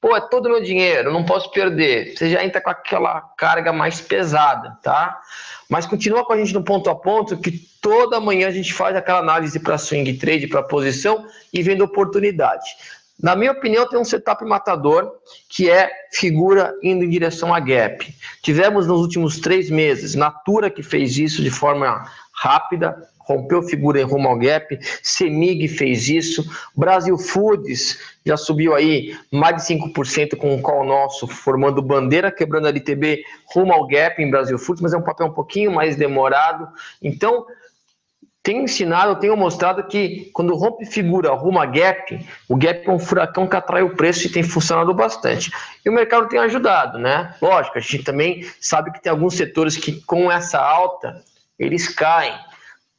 Pô, é todo meu dinheiro, não posso perder. Você já entra com aquela carga mais pesada, tá? Mas continua com a gente no ponto a ponto, que toda manhã a gente faz aquela análise para swing trade, para posição e vendo oportunidade. Na minha opinião, tem um setup matador que é figura indo em direção a gap. Tivemos nos últimos três meses Natura que fez isso de forma rápida, rompeu figura em rumo ao gap, Semig fez isso, Brasil Foods já subiu aí mais de 5% com o call nosso, formando bandeira, quebrando a LTB rumo ao gap em Brasil Foods, mas é um papel um pouquinho mais demorado. Então, tenho ensinado, tenho mostrado que quando rompe figura rumo a gap, o gap é um furacão que atrai o preço e tem funcionado bastante. E o mercado tem ajudado, né? Lógico, a gente também sabe que tem alguns setores que com essa alta, eles caem.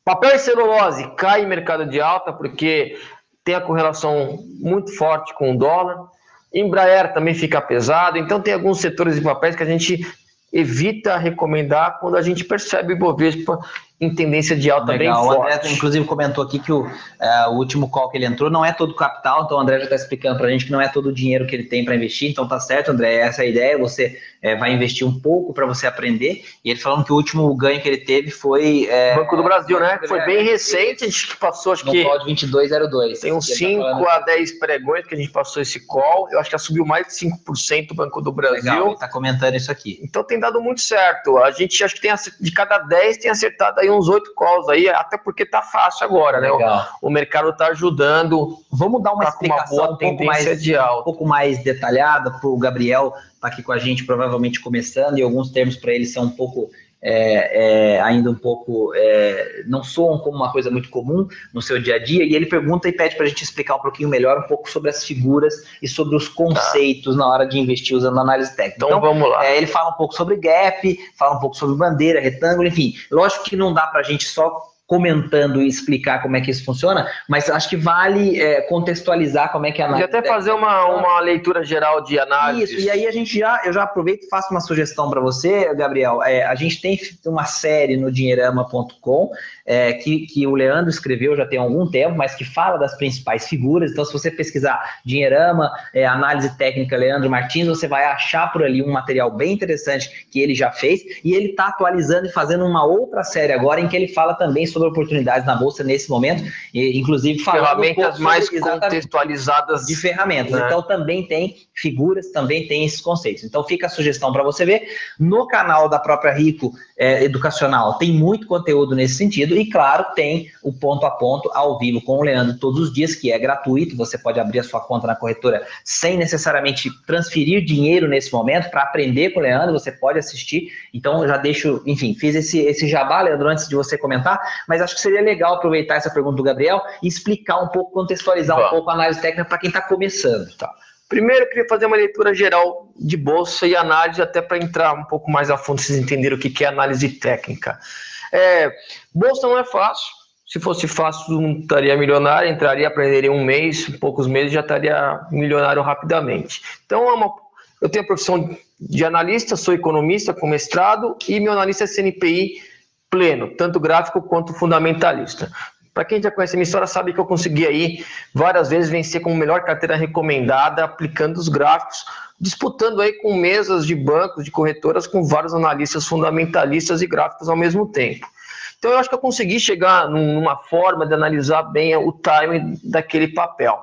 Papel e celulose cai em mercado de alta porque tem a correlação muito forte com o dólar. Embraer também fica pesado, então tem alguns setores de papéis que a gente evita recomendar quando a gente percebe o Ibovespa em tendência de alta Legal. bem forte. O André, inclusive, comentou aqui que o, é, o último call que ele entrou não é todo capital, então o André já está explicando para a gente que não é todo o dinheiro que ele tem para investir, então tá certo, André, essa é a ideia, você é, vai investir um pouco para você aprender, e ele falando que o último ganho que ele teve foi... É, Banco do Brasil, né? Foi bem recente, a gente passou, acho no que... No call de 2202. Tem uns 5 tá a 10 pregões que a gente passou esse call, eu acho que já subiu mais de 5% o Banco do Brasil. Legal, está comentando isso aqui. Então tem dado muito certo, a gente acho que tem, de cada 10 tem acertado aí uns 8 calls aí, até porque tá fácil agora, né? O, o, mercado tá ajudando. Vamos dar uma tá explicação uma boa um pouco mais de alta. um pouco mais detalhada para o Gabriel tá aqui com a gente, provavelmente começando, e alguns termos para ele são um pouco é, é, ainda um pouco é, não soam como uma coisa muito comum no seu dia a dia, e ele pergunta e pede para a gente explicar um pouquinho melhor um pouco sobre as figuras e sobre os conceitos tá. na hora de investir usando análise técnica. Então, então vamos lá. É, ele fala um pouco sobre gap, fala um pouco sobre bandeira, retângulo, enfim. Lógico que não dá para a gente só comentando e explicar como é que isso funciona, mas acho que vale é, contextualizar como é que a análise. E até fazer uma, uma leitura geral de análise. Isso, e aí a gente já, eu já aproveito e faço uma sugestão para você, Gabriel. É, a gente tem uma série no dinheirama.com é, que, que o Leandro escreveu já tem algum tempo, mas que fala das principais figuras. Então, se você pesquisar Dinheirama, é, análise técnica Leandro Martins, você vai achar por ali um material bem interessante que ele já fez, e ele está atualizando e fazendo uma outra série agora em que ele fala também sobre oportunidades na bolsa nesse momento, e, inclusive falando ferramentas um mais contextualizadas de ferramentas. Né? Então também tem figuras, também tem esses conceitos. Então fica a sugestão para você ver no canal da própria Rico é, Educacional tem muito conteúdo nesse sentido e claro tem o ponto a ponto ao vivo com o Leandro todos os dias que é gratuito. Você pode abrir a sua conta na corretora sem necessariamente transferir dinheiro nesse momento para aprender com o Leandro. Você pode assistir. Então já deixo, enfim, fiz esse esse jabá, Leandro, antes de você comentar, mas acho que seria legal aproveitar essa pergunta do Gabriel e explicar um pouco, contextualizar Bom. um pouco a análise técnica para quem está começando. Tá. Primeiro, eu queria fazer uma leitura geral de bolsa e análise, até para entrar um pouco mais a fundo, vocês entenderem o que é análise técnica. É, bolsa não é fácil. Se fosse fácil, não estaria milionário, entraria, aprenderia um mês, poucos meses, já estaria milionário rapidamente. Então, é uma, eu tenho a profissão de analista, sou economista com mestrado e meu analista é CNPI pleno, tanto gráfico quanto fundamentalista. Para quem já conhece a minha história, sabe que eu consegui aí várias vezes vencer com melhor carteira recomendada, aplicando os gráficos, disputando aí com mesas de bancos, de corretoras, com vários analistas fundamentalistas e gráficos ao mesmo tempo. Então eu acho que eu consegui chegar numa forma de analisar bem o time daquele papel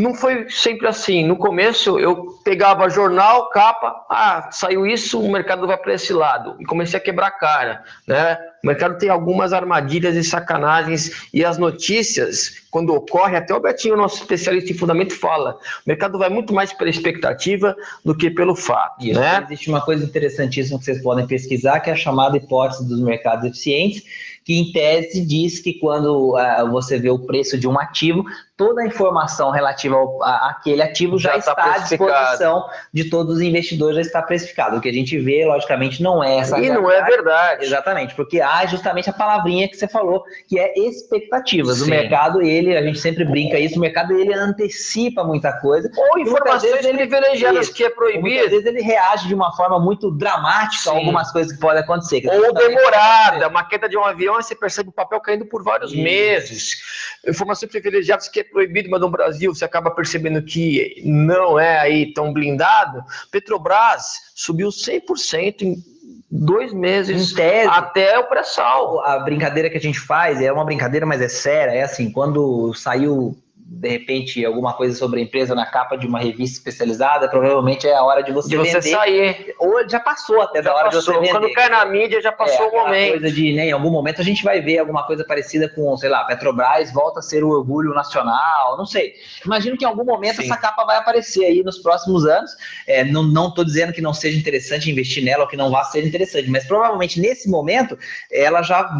não foi sempre assim. No começo eu pegava jornal, capa, ah, saiu isso, o mercado vai para esse lado. E comecei a quebrar cara, né? O mercado tem algumas armadilhas e sacanagens e as notícias, quando ocorre, até o Betinho, nosso especialista em fundamento, fala, o mercado vai muito mais pela expectativa do que pelo fato, né? Existe uma coisa interessantíssima que vocês podem pesquisar, que é a chamada hipótese dos mercados eficientes, que em tese diz que quando uh, você vê o preço de um ativo, toda a informação relativa ao, a, àquele ativo já, já está, está à disposição de todos os investidores, já está precificado. O que a gente vê, logicamente, não é essa. E não é verdade. Exatamente, porque há justamente a palavrinha que você falou, que é expectativas. Sim. O mercado, ele, a gente sempre brinca isso, o mercado ele antecipa muita coisa. Ou informações privilegiadas que é proibido. Muitas vezes ele reage de uma forma muito dramática Sim. a algumas coisas que podem acontecer. Ou demorada, uma queda de um avião, você percebe o papel caindo por vários isso. meses. Informações privilegiadas que é proibido, mas no Brasil você acaba percebendo que não é aí tão blindado. Petrobras subiu 100% em dois meses tese, até o pré-sal. A brincadeira que a gente faz é uma brincadeira, mas é séria. É assim, quando saiu de repente alguma coisa sobre a empresa na capa de uma revista especializada, provavelmente é a hora de você, de você vender. sair. Ou já passou até já da hora passou. de você vender. Quando cai na mídia já passou é, o momento. Coisa de, né, em algum momento a gente vai ver alguma coisa parecida com, sei lá, Petrobras volta a ser o orgulho nacional, não sei. Imagino que em algum momento Sim. essa capa vai aparecer aí nos próximos anos. É, não, não tô dizendo que não seja interessante investir nela ou que não vá ser interessante, mas provavelmente nesse momento ela já,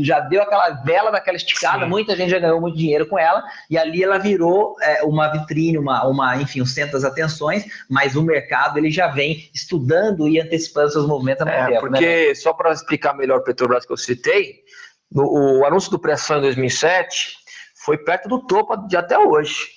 já deu aquela vela daquela esticada, Sim. muita gente já ganhou muito dinheiro com ela e ali ela ela virou é, uma vitrine, uma, uma, enfim, um centro das atenções, mas o mercado ele já vem estudando e antecipando seus movimentos há muito é, tempo. Né? Porque, né? só para explicar melhor o Petrobras que eu citei, no, o anúncio do pressão em 2007 foi perto do topo de até hoje.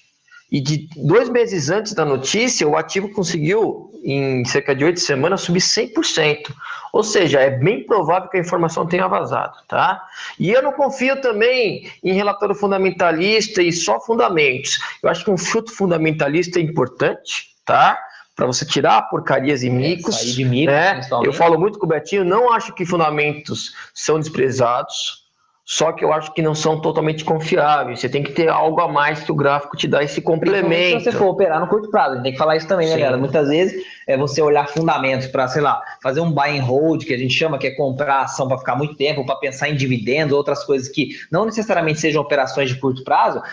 E de dois meses antes da notícia, o ativo conseguiu, em cerca de oito semanas, subir 100%. Ou seja, é bem provável que a informação tenha vazado, tá? E eu não confio também em relatório fundamentalista e só fundamentos. Eu acho que um filtro fundamentalista é importante, tá? Para você tirar porcarias e micos. É, de micos né? Eu falo muito com o Betinho, não acho que fundamentos são desprezados só que eu acho que não são totalmente confiáveis. Você tem que ter algo a mais que o gráfico te dá esse complemento. Se você for operar no curto prazo, tem que falar isso também, né, galera? Muitas vezes é você olhar fundamentos para, sei lá, fazer um buy and hold, que a gente chama que é comprar ação para ficar muito tempo, para pensar em dividendos, outras coisas que não necessariamente sejam operações de curto prazo.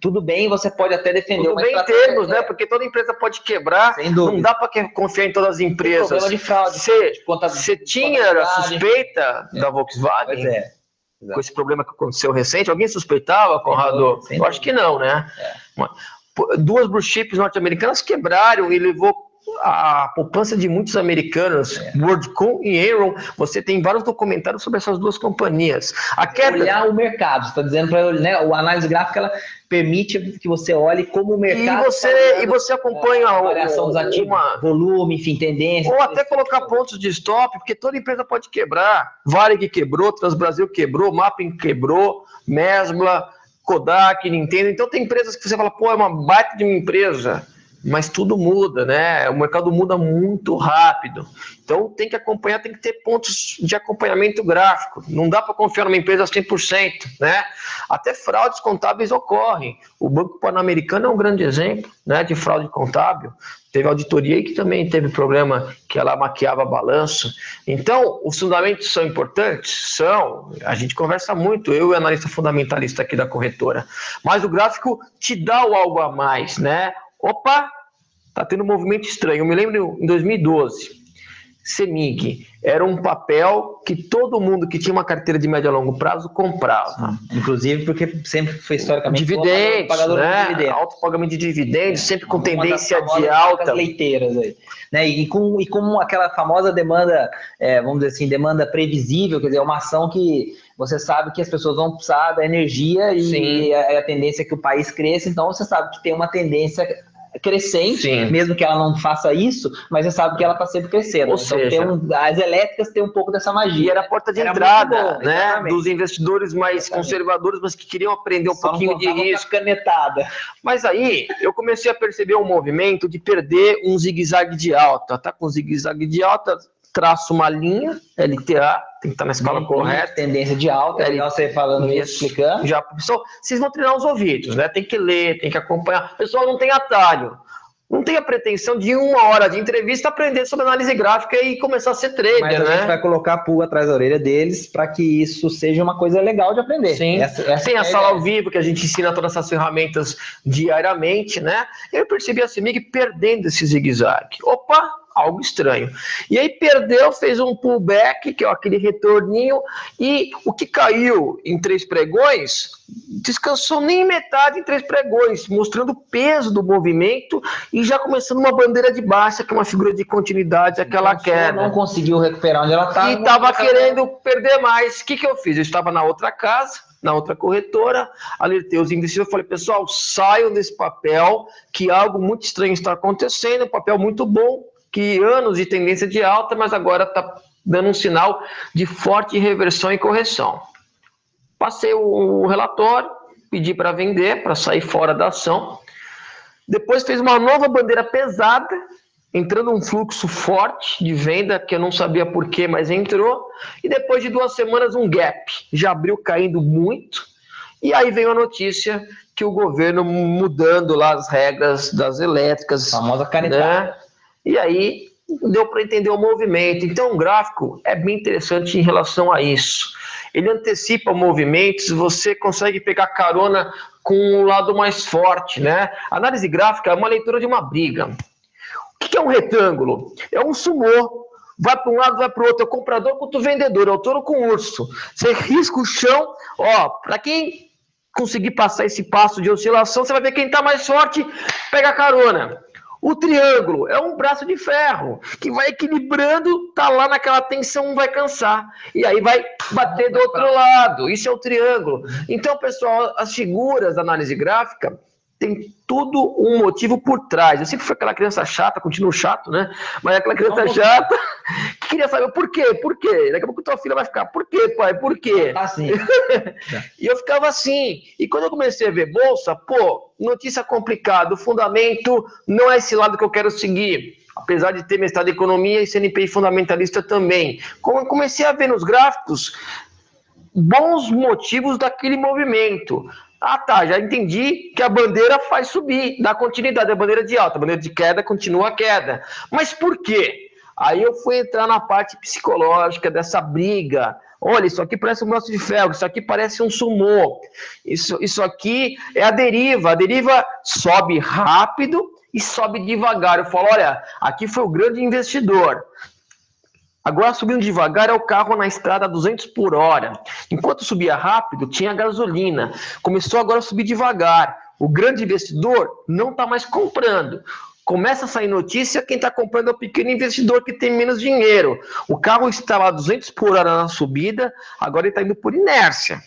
Tudo bem, você pode até defender Tudo bem em termos, né? Porque toda empresa pode quebrar. Não dá para confiar em todas as empresas. Tem problema de fraude. Você tinha a suspeita é. da Volkswagen? Pois é com esse problema que aconteceu recente? Alguém suspeitava, Conrado? Eu acho que não, né? É. Duas blue chips norte-americanas quebraram e levou a poupança de muitos americanos, é. WorldCom e Enron, você tem vários documentários sobre essas duas companhias. A queda... Olhar o mercado, está dizendo para né, a análise gráfica ela permite que você olhe como o mercado. E você, tá e você acompanha a variação dos ativos, uma... volume, enfim, tendência. Ou até colocar pontos de stop, porque toda empresa pode quebrar. Varig quebrou, Transbrasil quebrou, Mapping quebrou, Mesbla, Kodak, Nintendo. Então tem empresas que você fala, pô, é uma baita de uma empresa mas tudo muda, né? O mercado muda muito rápido. Então tem que acompanhar, tem que ter pontos de acompanhamento gráfico. Não dá para confiar numa empresa 100%, né? Até fraudes contábeis ocorrem. O Banco Pan-Americano é um grande exemplo, né, de fraude contábil. Teve auditoria aí que também teve problema que ela maquiava balanço. Então, os fundamentos são importantes? São. A gente conversa muito, eu e analista fundamentalista aqui da corretora. Mas o gráfico te dá o algo a mais, né? Opa, tá tendo um movimento estranho. Eu me lembro em 2012, CEMIG era um papel que todo mundo que tinha uma carteira de médio a longo prazo comprava. Inclusive porque sempre foi historicamente dividendos, pagador né? de dividendos. alto pagamento de dividendos, é. sempre com uma tendência de alta. leiteiras aí. Né? E, com, e com aquela famosa demanda, é, vamos dizer assim, demanda previsível, quer dizer, uma ação que você sabe que as pessoas vão precisar da energia e, e a, a tendência é que o país cresça, então você sabe que tem uma tendência crescente, Sim. mesmo que ela não faça isso, mas você sabe que ela está sempre crescendo. Ou então, seja, um, as elétricas têm um pouco dessa magia. E era a porta de era entrada, bom, né? Dos investidores mais exatamente. conservadores, mas que queriam aprender um Só pouquinho de risco. canetada. Mas aí eu comecei a perceber um movimento de perder um zigue-zague de alta. Tá com zigue-zague de alta, traço uma linha, LTA, tem que estar na escala Bem, correta. Tendência de alta, é legal você falando isso, explicando. Já, pessoal, vocês vão treinar os ouvidos, né? Tem que ler, tem que acompanhar. O pessoal não tem atalho. Não tem a pretensão de uma hora de entrevista aprender sobre análise gráfica e começar a ser trader, Mas a né? gente vai colocar a pulga atrás da orelha deles para que isso seja uma coisa legal de aprender. Sim. Essa, essa tem é a sala ao vivo que a gente ensina todas essas ferramentas diariamente, né? Eu percebi a CEMIG perdendo esse zigue-zague. Opa, algo estranho. E aí perdeu, fez um pullback, que é aquele retorninho, e o que caiu em três pregões descansou nem metade em três pregões, mostrando o peso do movimento e já começando uma bandeira de baixa, que é uma figura de continuidade, aquela então, queda. Não conseguiu recuperar onde ela estava. E estava querendo perder mais. O que, que eu fiz? Eu estava na outra casa, na outra corretora, alertei os investidores, falei, pessoal, saiam desse papel, que algo muito estranho está acontecendo, um papel muito bom, que anos de tendência de alta, mas agora está dando um sinal de forte reversão e correção. Passei o relatório, pedi para vender, para sair fora da ação. Depois fez uma nova bandeira pesada, entrando um fluxo forte de venda, que eu não sabia porquê, mas entrou. E depois de duas semanas, um gap. Já abriu caindo muito. E aí veio a notícia que o governo mudando lá as regras das elétricas. A famosa canetada. Né? E aí deu para entender o movimento. Então, o gráfico é bem interessante em relação a isso. Ele antecipa movimentos, você consegue pegar carona com o lado mais forte, né? Análise gráfica é uma leitura de uma briga. O que é um retângulo? É um sumô. Vai para um lado, vai para o outro. É o comprador contra o vendedor, é o touro com o urso. Você risca o chão. Ó, para quem conseguir passar esse passo de oscilação, você vai ver quem está mais forte, pega a carona. O triângulo é um braço de ferro que vai equilibrando, tá lá naquela tensão, vai cansar. E aí vai bater do outro lado. Isso é o triângulo. Então, pessoal, as figuras da análise gráfica tem tudo um motivo por trás. Eu sempre fui aquela criança chata, continuo chato, né? Mas é aquela criança chata que queria saber por quê, por quê. Daqui a pouco tua filha vai ficar, por quê, pai, por quê? Assim. e eu ficava assim. E quando eu comecei a ver bolsa, pô, notícia complicada, o fundamento não é esse lado que eu quero seguir. Apesar de ter mestrado em economia e CNPI fundamentalista também. Como eu comecei a ver nos gráficos, bons motivos daquele movimento. Ah, tá, já entendi que a bandeira faz subir, dá continuidade, a bandeira de alta, a bandeira de queda continua a queda. Mas por quê? Aí eu fui entrar na parte psicológica dessa briga. Olha, isso aqui parece um braço de ferro, isso aqui parece um sumô. Isso, isso aqui é a deriva. A deriva sobe rápido e sobe devagar. Eu falo, olha, aqui foi o grande investidor. Agora, subindo devagar, é o carro na estrada a 200 por hora. Enquanto subia rápido, tinha gasolina. Começou agora a subir devagar. O grande investidor não está mais comprando. Começa a sair notícia, quem está comprando é o pequeno investidor que tem menos dinheiro. O carro estava a 200 por hora na subida, agora ele está indo por inércia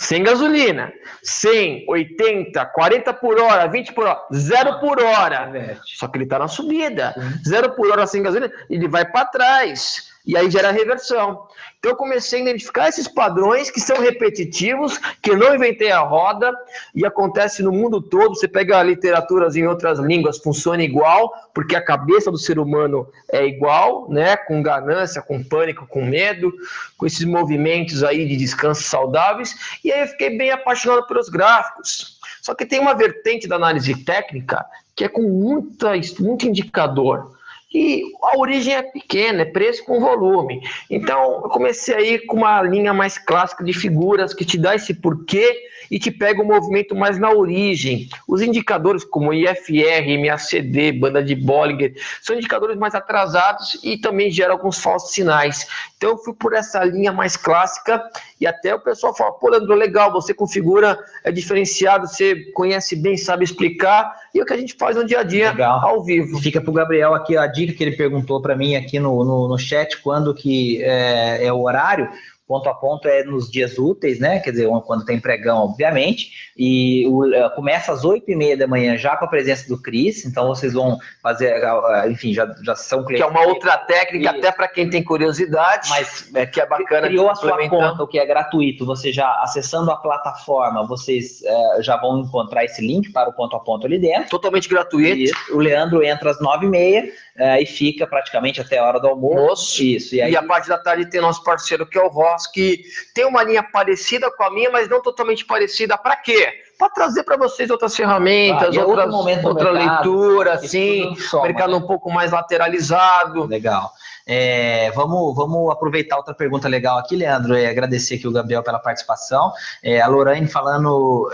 sem gasolina, 100, 80, 40 por hora, 20 por hora, zero por hora. Só que ele está na subida. Zero por hora sem gasolina, ele vai para trás. E aí gera reversão. Então eu comecei a identificar esses padrões que são repetitivos, que eu não inventei a roda e acontece no mundo todo. Você pega literaturas em outras línguas, funciona igual, porque a cabeça do ser humano é igual, né? Com ganância, com pânico, com medo, com esses movimentos aí de descanso saudáveis. E aí eu fiquei bem apaixonado pelos gráficos. Só que tem uma vertente da análise técnica que é com muita, muito indicador e a origem é pequena, é preço com volume. Então, eu comecei aí com uma linha mais clássica de figuras que te dá esse porquê e te pega o movimento mais na origem. Os indicadores como IFR, MACD, banda de Bollinger, são indicadores mais atrasados e também geram alguns falsos sinais. Então, eu fui por essa linha mais clássica e até o pessoal fala, pô, Leandro, legal, você configura, é diferenciado, você conhece bem, sabe explicar, e é o que a gente faz no dia a dia, legal. ao vivo. Fica para o Gabriel aqui a dica que ele perguntou para mim aqui no, no, no, chat, quando que é, é o horário, ponto a ponto é nos dias úteis, né? Quer dizer, quando tem pregão, obviamente. E o, é, começa às oito e meia da manhã já com a presença do Cris. Então vocês vão fazer, enfim, já, já são clientes. Que é uma outra técnica, e, até para quem tem curiosidade. Mas é, que é bacana. Criou a sua conta, o que é gratuito. Você já acessando a plataforma, vocês é, já vão encontrar esse link para o ponto a ponto ali dentro. Totalmente gratuito. E o Leandro entra às nove e meia é, e fica praticamente até a hora do almoço. Isso. E, aí... e a parte da tarde tem nosso parceiro que é o Voz, que tem uma linha parecida com a minha, mas não totalmente parecida. Para quê? Para trazer para vocês outras ferramentas, ah, outras, outra leitura, assim, mercado um pouco mais lateralizado. Legal. É, vamos, vamos aproveitar outra pergunta legal aqui, Leandro, e agradecer aqui o Gabriel pela participação. É, a Lorraine falando.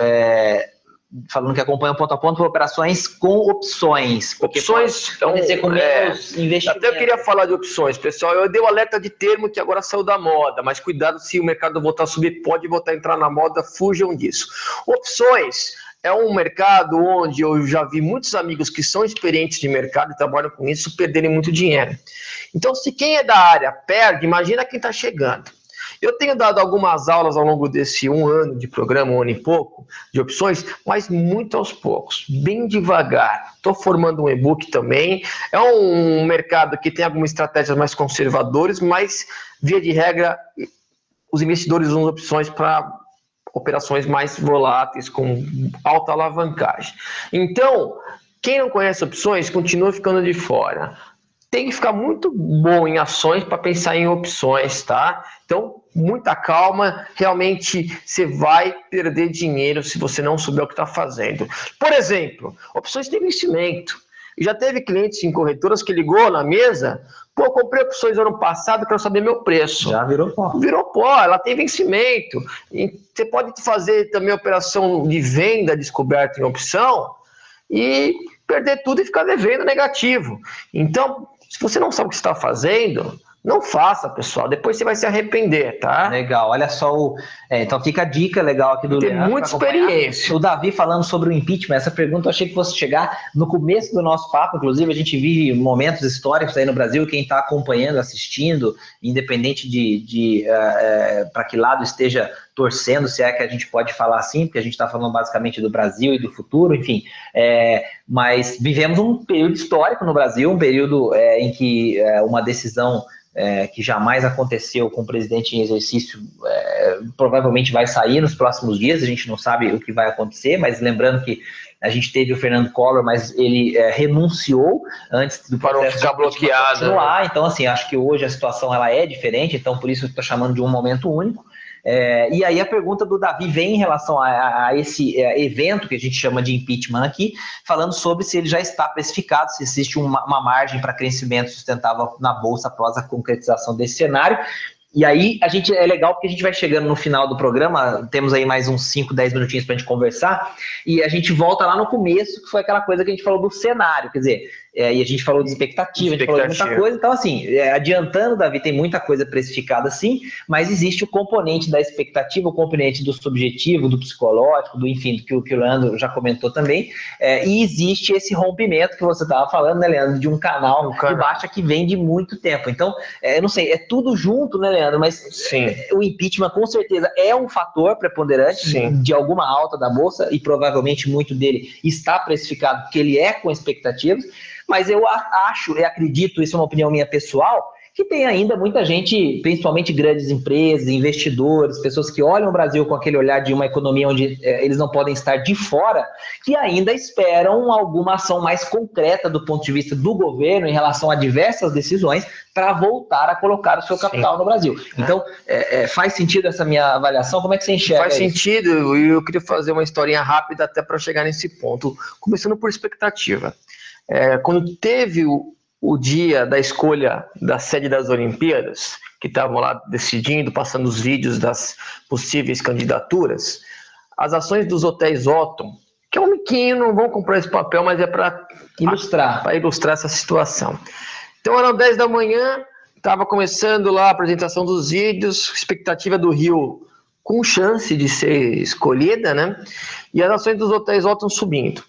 É, falando que acompanha o ponto a ponto operações com opções. Opções ser com é, investimentos. Até eu queria falar de opções, pessoal. Eu dei o um alerta de termo que agora saiu da moda, mas cuidado se o mercado voltar a subir, pode voltar a entrar na moda, fujam disso. Opções é um mercado onde eu já vi muitos amigos que são experientes de mercado e trabalham com isso perderem muito dinheiro. Então, se quem é da área perde, imagina quem está chegando. Eu tenho dado algumas aulas ao longo desse um ano de programa, um ano e pouco, de opções, mas muito aos poucos, bem devagar. Estou formando um e-book também. É um mercado que tem algumas estratégias mais conservadoras, mas, via de regra, os investidores usam opções para operações mais voláteis, com alta alavancagem. Então, quem não conhece opções, continua ficando de fora tem que ficar muito bom em ações para pensar em opções, tá? Então, muita calma, realmente você vai perder dinheiro se você não souber o que está fazendo. Por exemplo, opções de investimento. Já teve clientes em corretoras que ligou na mesa, pô, comprei opções ano passado, quero saber meu preço. Já virou pó. Virou pó, ela tem vencimento. E você pode fazer também operação de venda descoberta em opção e perder tudo e ficar devendo negativo. Então, se você não sabe o que está fazendo, não faça, pessoal. Depois você vai se arrepender, tá? Legal. Olha só o. É, então fica a dica legal aqui do Tem Leandro. Tem muita experiência. O Davi falando sobre o impeachment. Essa pergunta eu achei que fosse chegar no começo do nosso papo. Inclusive, a gente vive momentos históricos aí no Brasil. Quem está acompanhando, assistindo, independente de, de uh, uh, para que lado esteja torcendo, se é que a gente pode falar assim, porque a gente está falando basicamente do Brasil e do futuro, enfim. É, mas vivemos um período histórico no Brasil, um período é, em que é, uma decisão é, que jamais aconteceu com o presidente em exercício, é, provavelmente vai sair nos próximos dias, a gente não sabe o que vai acontecer, mas lembrando que a gente teve o Fernando Collor, mas ele é, renunciou antes do para ficar bloqueado. Continuar. Né? Então, assim, acho que hoje a situação ela é diferente, então por isso estou chamando de um momento único. É, e aí a pergunta do Davi vem em relação a, a esse é, evento que a gente chama de impeachment aqui, falando sobre se ele já está precificado, se existe uma, uma margem para crescimento sustentável na Bolsa após a concretização desse cenário. E aí a gente é legal porque a gente vai chegando no final do programa, temos aí mais uns 5, 10 minutinhos para a gente conversar, e a gente volta lá no começo, que foi aquela coisa que a gente falou do cenário, quer dizer, é, e a gente falou de expectativa, expectativa, a gente falou de muita coisa. Então, assim, é, adiantando, Davi, tem muita coisa precificada sim, mas existe o componente da expectativa, o componente do subjetivo, do psicológico, do enfim, que o, que o Leandro já comentou também. É, e existe esse rompimento que você estava falando, né, Leandro, de um canal, um canal. de baixa que vem de muito tempo. Então, é, eu não sei, é tudo junto, né, Leandro? Mas sim. o impeachment, com certeza, é um fator preponderante sim. de alguma alta da bolsa, e provavelmente muito dele está precificado, porque ele é com expectativas mas eu acho e acredito, isso é uma opinião minha pessoal, que tem ainda muita gente, principalmente grandes empresas, investidores, pessoas que olham o Brasil com aquele olhar de uma economia onde é, eles não podem estar de fora, que ainda esperam alguma ação mais concreta do ponto de vista do governo em relação a diversas decisões para voltar a colocar o seu capital Sim. no Brasil. É. Então, é, é, faz sentido essa minha avaliação? Como é que você enxerga? Faz isso? sentido, e eu queria fazer uma historinha rápida até para chegar nesse ponto, começando por expectativa. É, quando teve o, o dia da escolha da sede das Olimpíadas, que estavam lá decidindo, passando os vídeos das possíveis candidaturas, as ações dos hotéis Otton, que é um miquinho, não vão comprar esse papel, mas é para ilustrar, para ilustrar essa situação. Então eram 10 da manhã, estava começando lá a apresentação dos vídeos, expectativa do Rio com chance de ser escolhida, né? E as ações dos hotéis Otton subindo.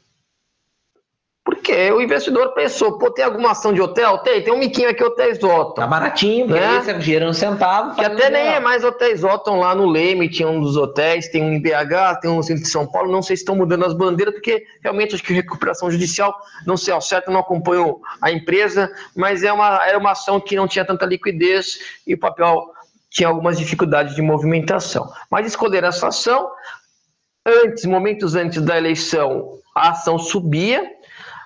Porque o investidor pensou, pô, tem alguma ação de hotel? Tem, tem um miquinho aqui, Hotéis Otton. Tá baratinho, né? Você um centavo. Que até nem é mais Hotéis Otton lá no Leme, tinha um dos hotéis, tem um em BH, tem um no centro de São Paulo, não sei se estão mudando as bandeiras, porque realmente acho que recuperação judicial, não sei ao certo, não acompanho a empresa, mas é uma, era uma ação que não tinha tanta liquidez e o papel tinha algumas dificuldades de movimentação. Mas escolheram essa ação, antes, momentos antes da eleição, a ação subia,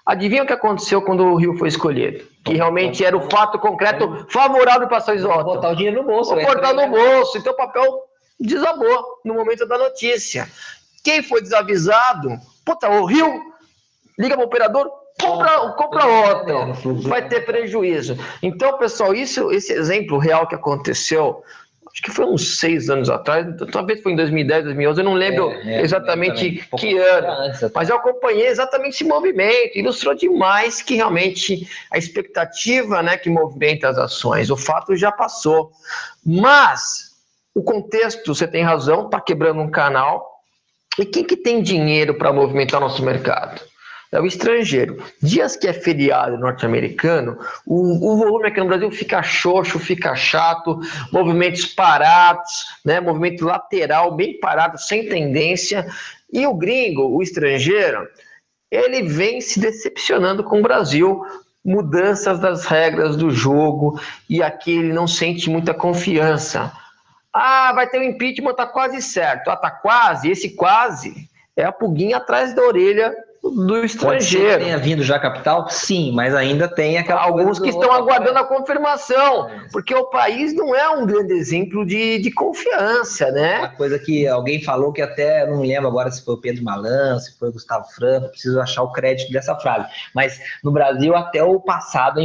Adivinha o que aconteceu quando o Rio foi escolhido? Que realmente era o fato concreto favorável para São Isoto. Botar o dinheiro no bolso. Vou botar no bolso. Então o papel desabou no momento da notícia. Quem foi desavisado? Puta, o Rio liga para o operador, compra, compra outro. Vai ter prejuízo. Então, pessoal, isso, esse exemplo real que aconteceu acho que foi uns seis anos atrás, talvez foi em 2010, 2011, eu não lembro é, é, exatamente que ano, mas eu acompanhei exatamente esse movimento, ilustrou demais que realmente a expectativa né, que movimenta as ações, o fato já passou, mas o contexto, você tem razão, está quebrando um canal, e quem que tem dinheiro para movimentar nosso mercado? É o estrangeiro. Dias que é feriado norte-americano, o, o, volume aqui no Brasil fica xoxo, fica chato, movimentos parados, né, movimento lateral bem parado, sem tendência. E o gringo, o estrangeiro, ele vem se decepcionando com o Brasil, mudanças das regras do jogo, e aqui ele não sente muita confiança. Ah, vai ter um impeachment, tá quase certo. Ah, tá quase, esse quase é a pulguinha atrás da orelha do estrangeiro. Pode tenha vindo já a capital, sim, mas ainda tem aquela alguns que estão aguardando a confirmação, é. porque o país não é um grande exemplo de, de confiança, né? Uma coisa que alguém falou que até não me lembro agora se foi o Pedro Malan, se foi o Gustavo Franco, preciso achar o crédito dessa frase. Mas no Brasil até o passado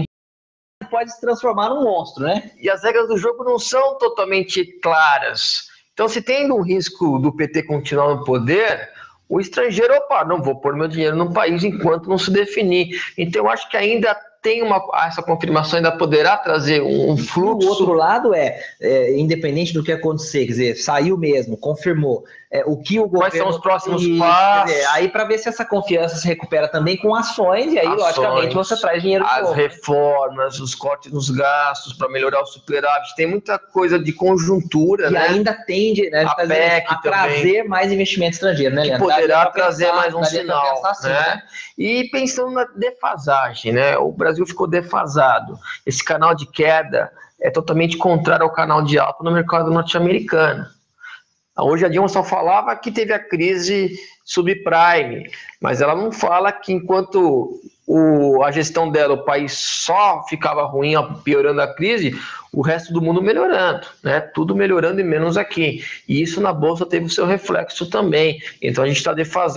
pode se transformar num monstro, né? E as regras do jogo não são totalmente claras. Então, se tem um risco do PT continuar no poder, o estrangeiro, opa, não vou pôr meu dinheiro no país enquanto não se definir. Então, eu acho que ainda tem uma essa confirmação ainda poderá trazer um fluxo. O outro lado é, é, independente do que acontecer, quer dizer, saiu mesmo, confirmou. É, o que o governo. Quais são os próximos passos? Dizer, aí para ver se essa confiança se recupera também com ações, e aí, ações, logicamente, você traz dinheiro As novo. reformas, os cortes nos gastos para melhorar o superávit, tem muita coisa de conjuntura. E né? ainda tende né, a, PEC a trazer mais investimento estrangeiro, né, Leandro? poderá trazer pensar, mais um sinal. Assim, né? né? E pensando na defasagem, né? O Brasil ficou defasado. Esse canal de queda é totalmente contrário ao canal de alta no mercado norte-americano. Hoje a Dilma só falava que teve a crise subprime, mas ela não fala que enquanto o, a gestão dela, o país só ficava ruim, piorando a crise, o resto do mundo melhorando, né? Tudo melhorando e menos aqui. E isso na bolsa teve o seu reflexo também. Então a gente está defasado.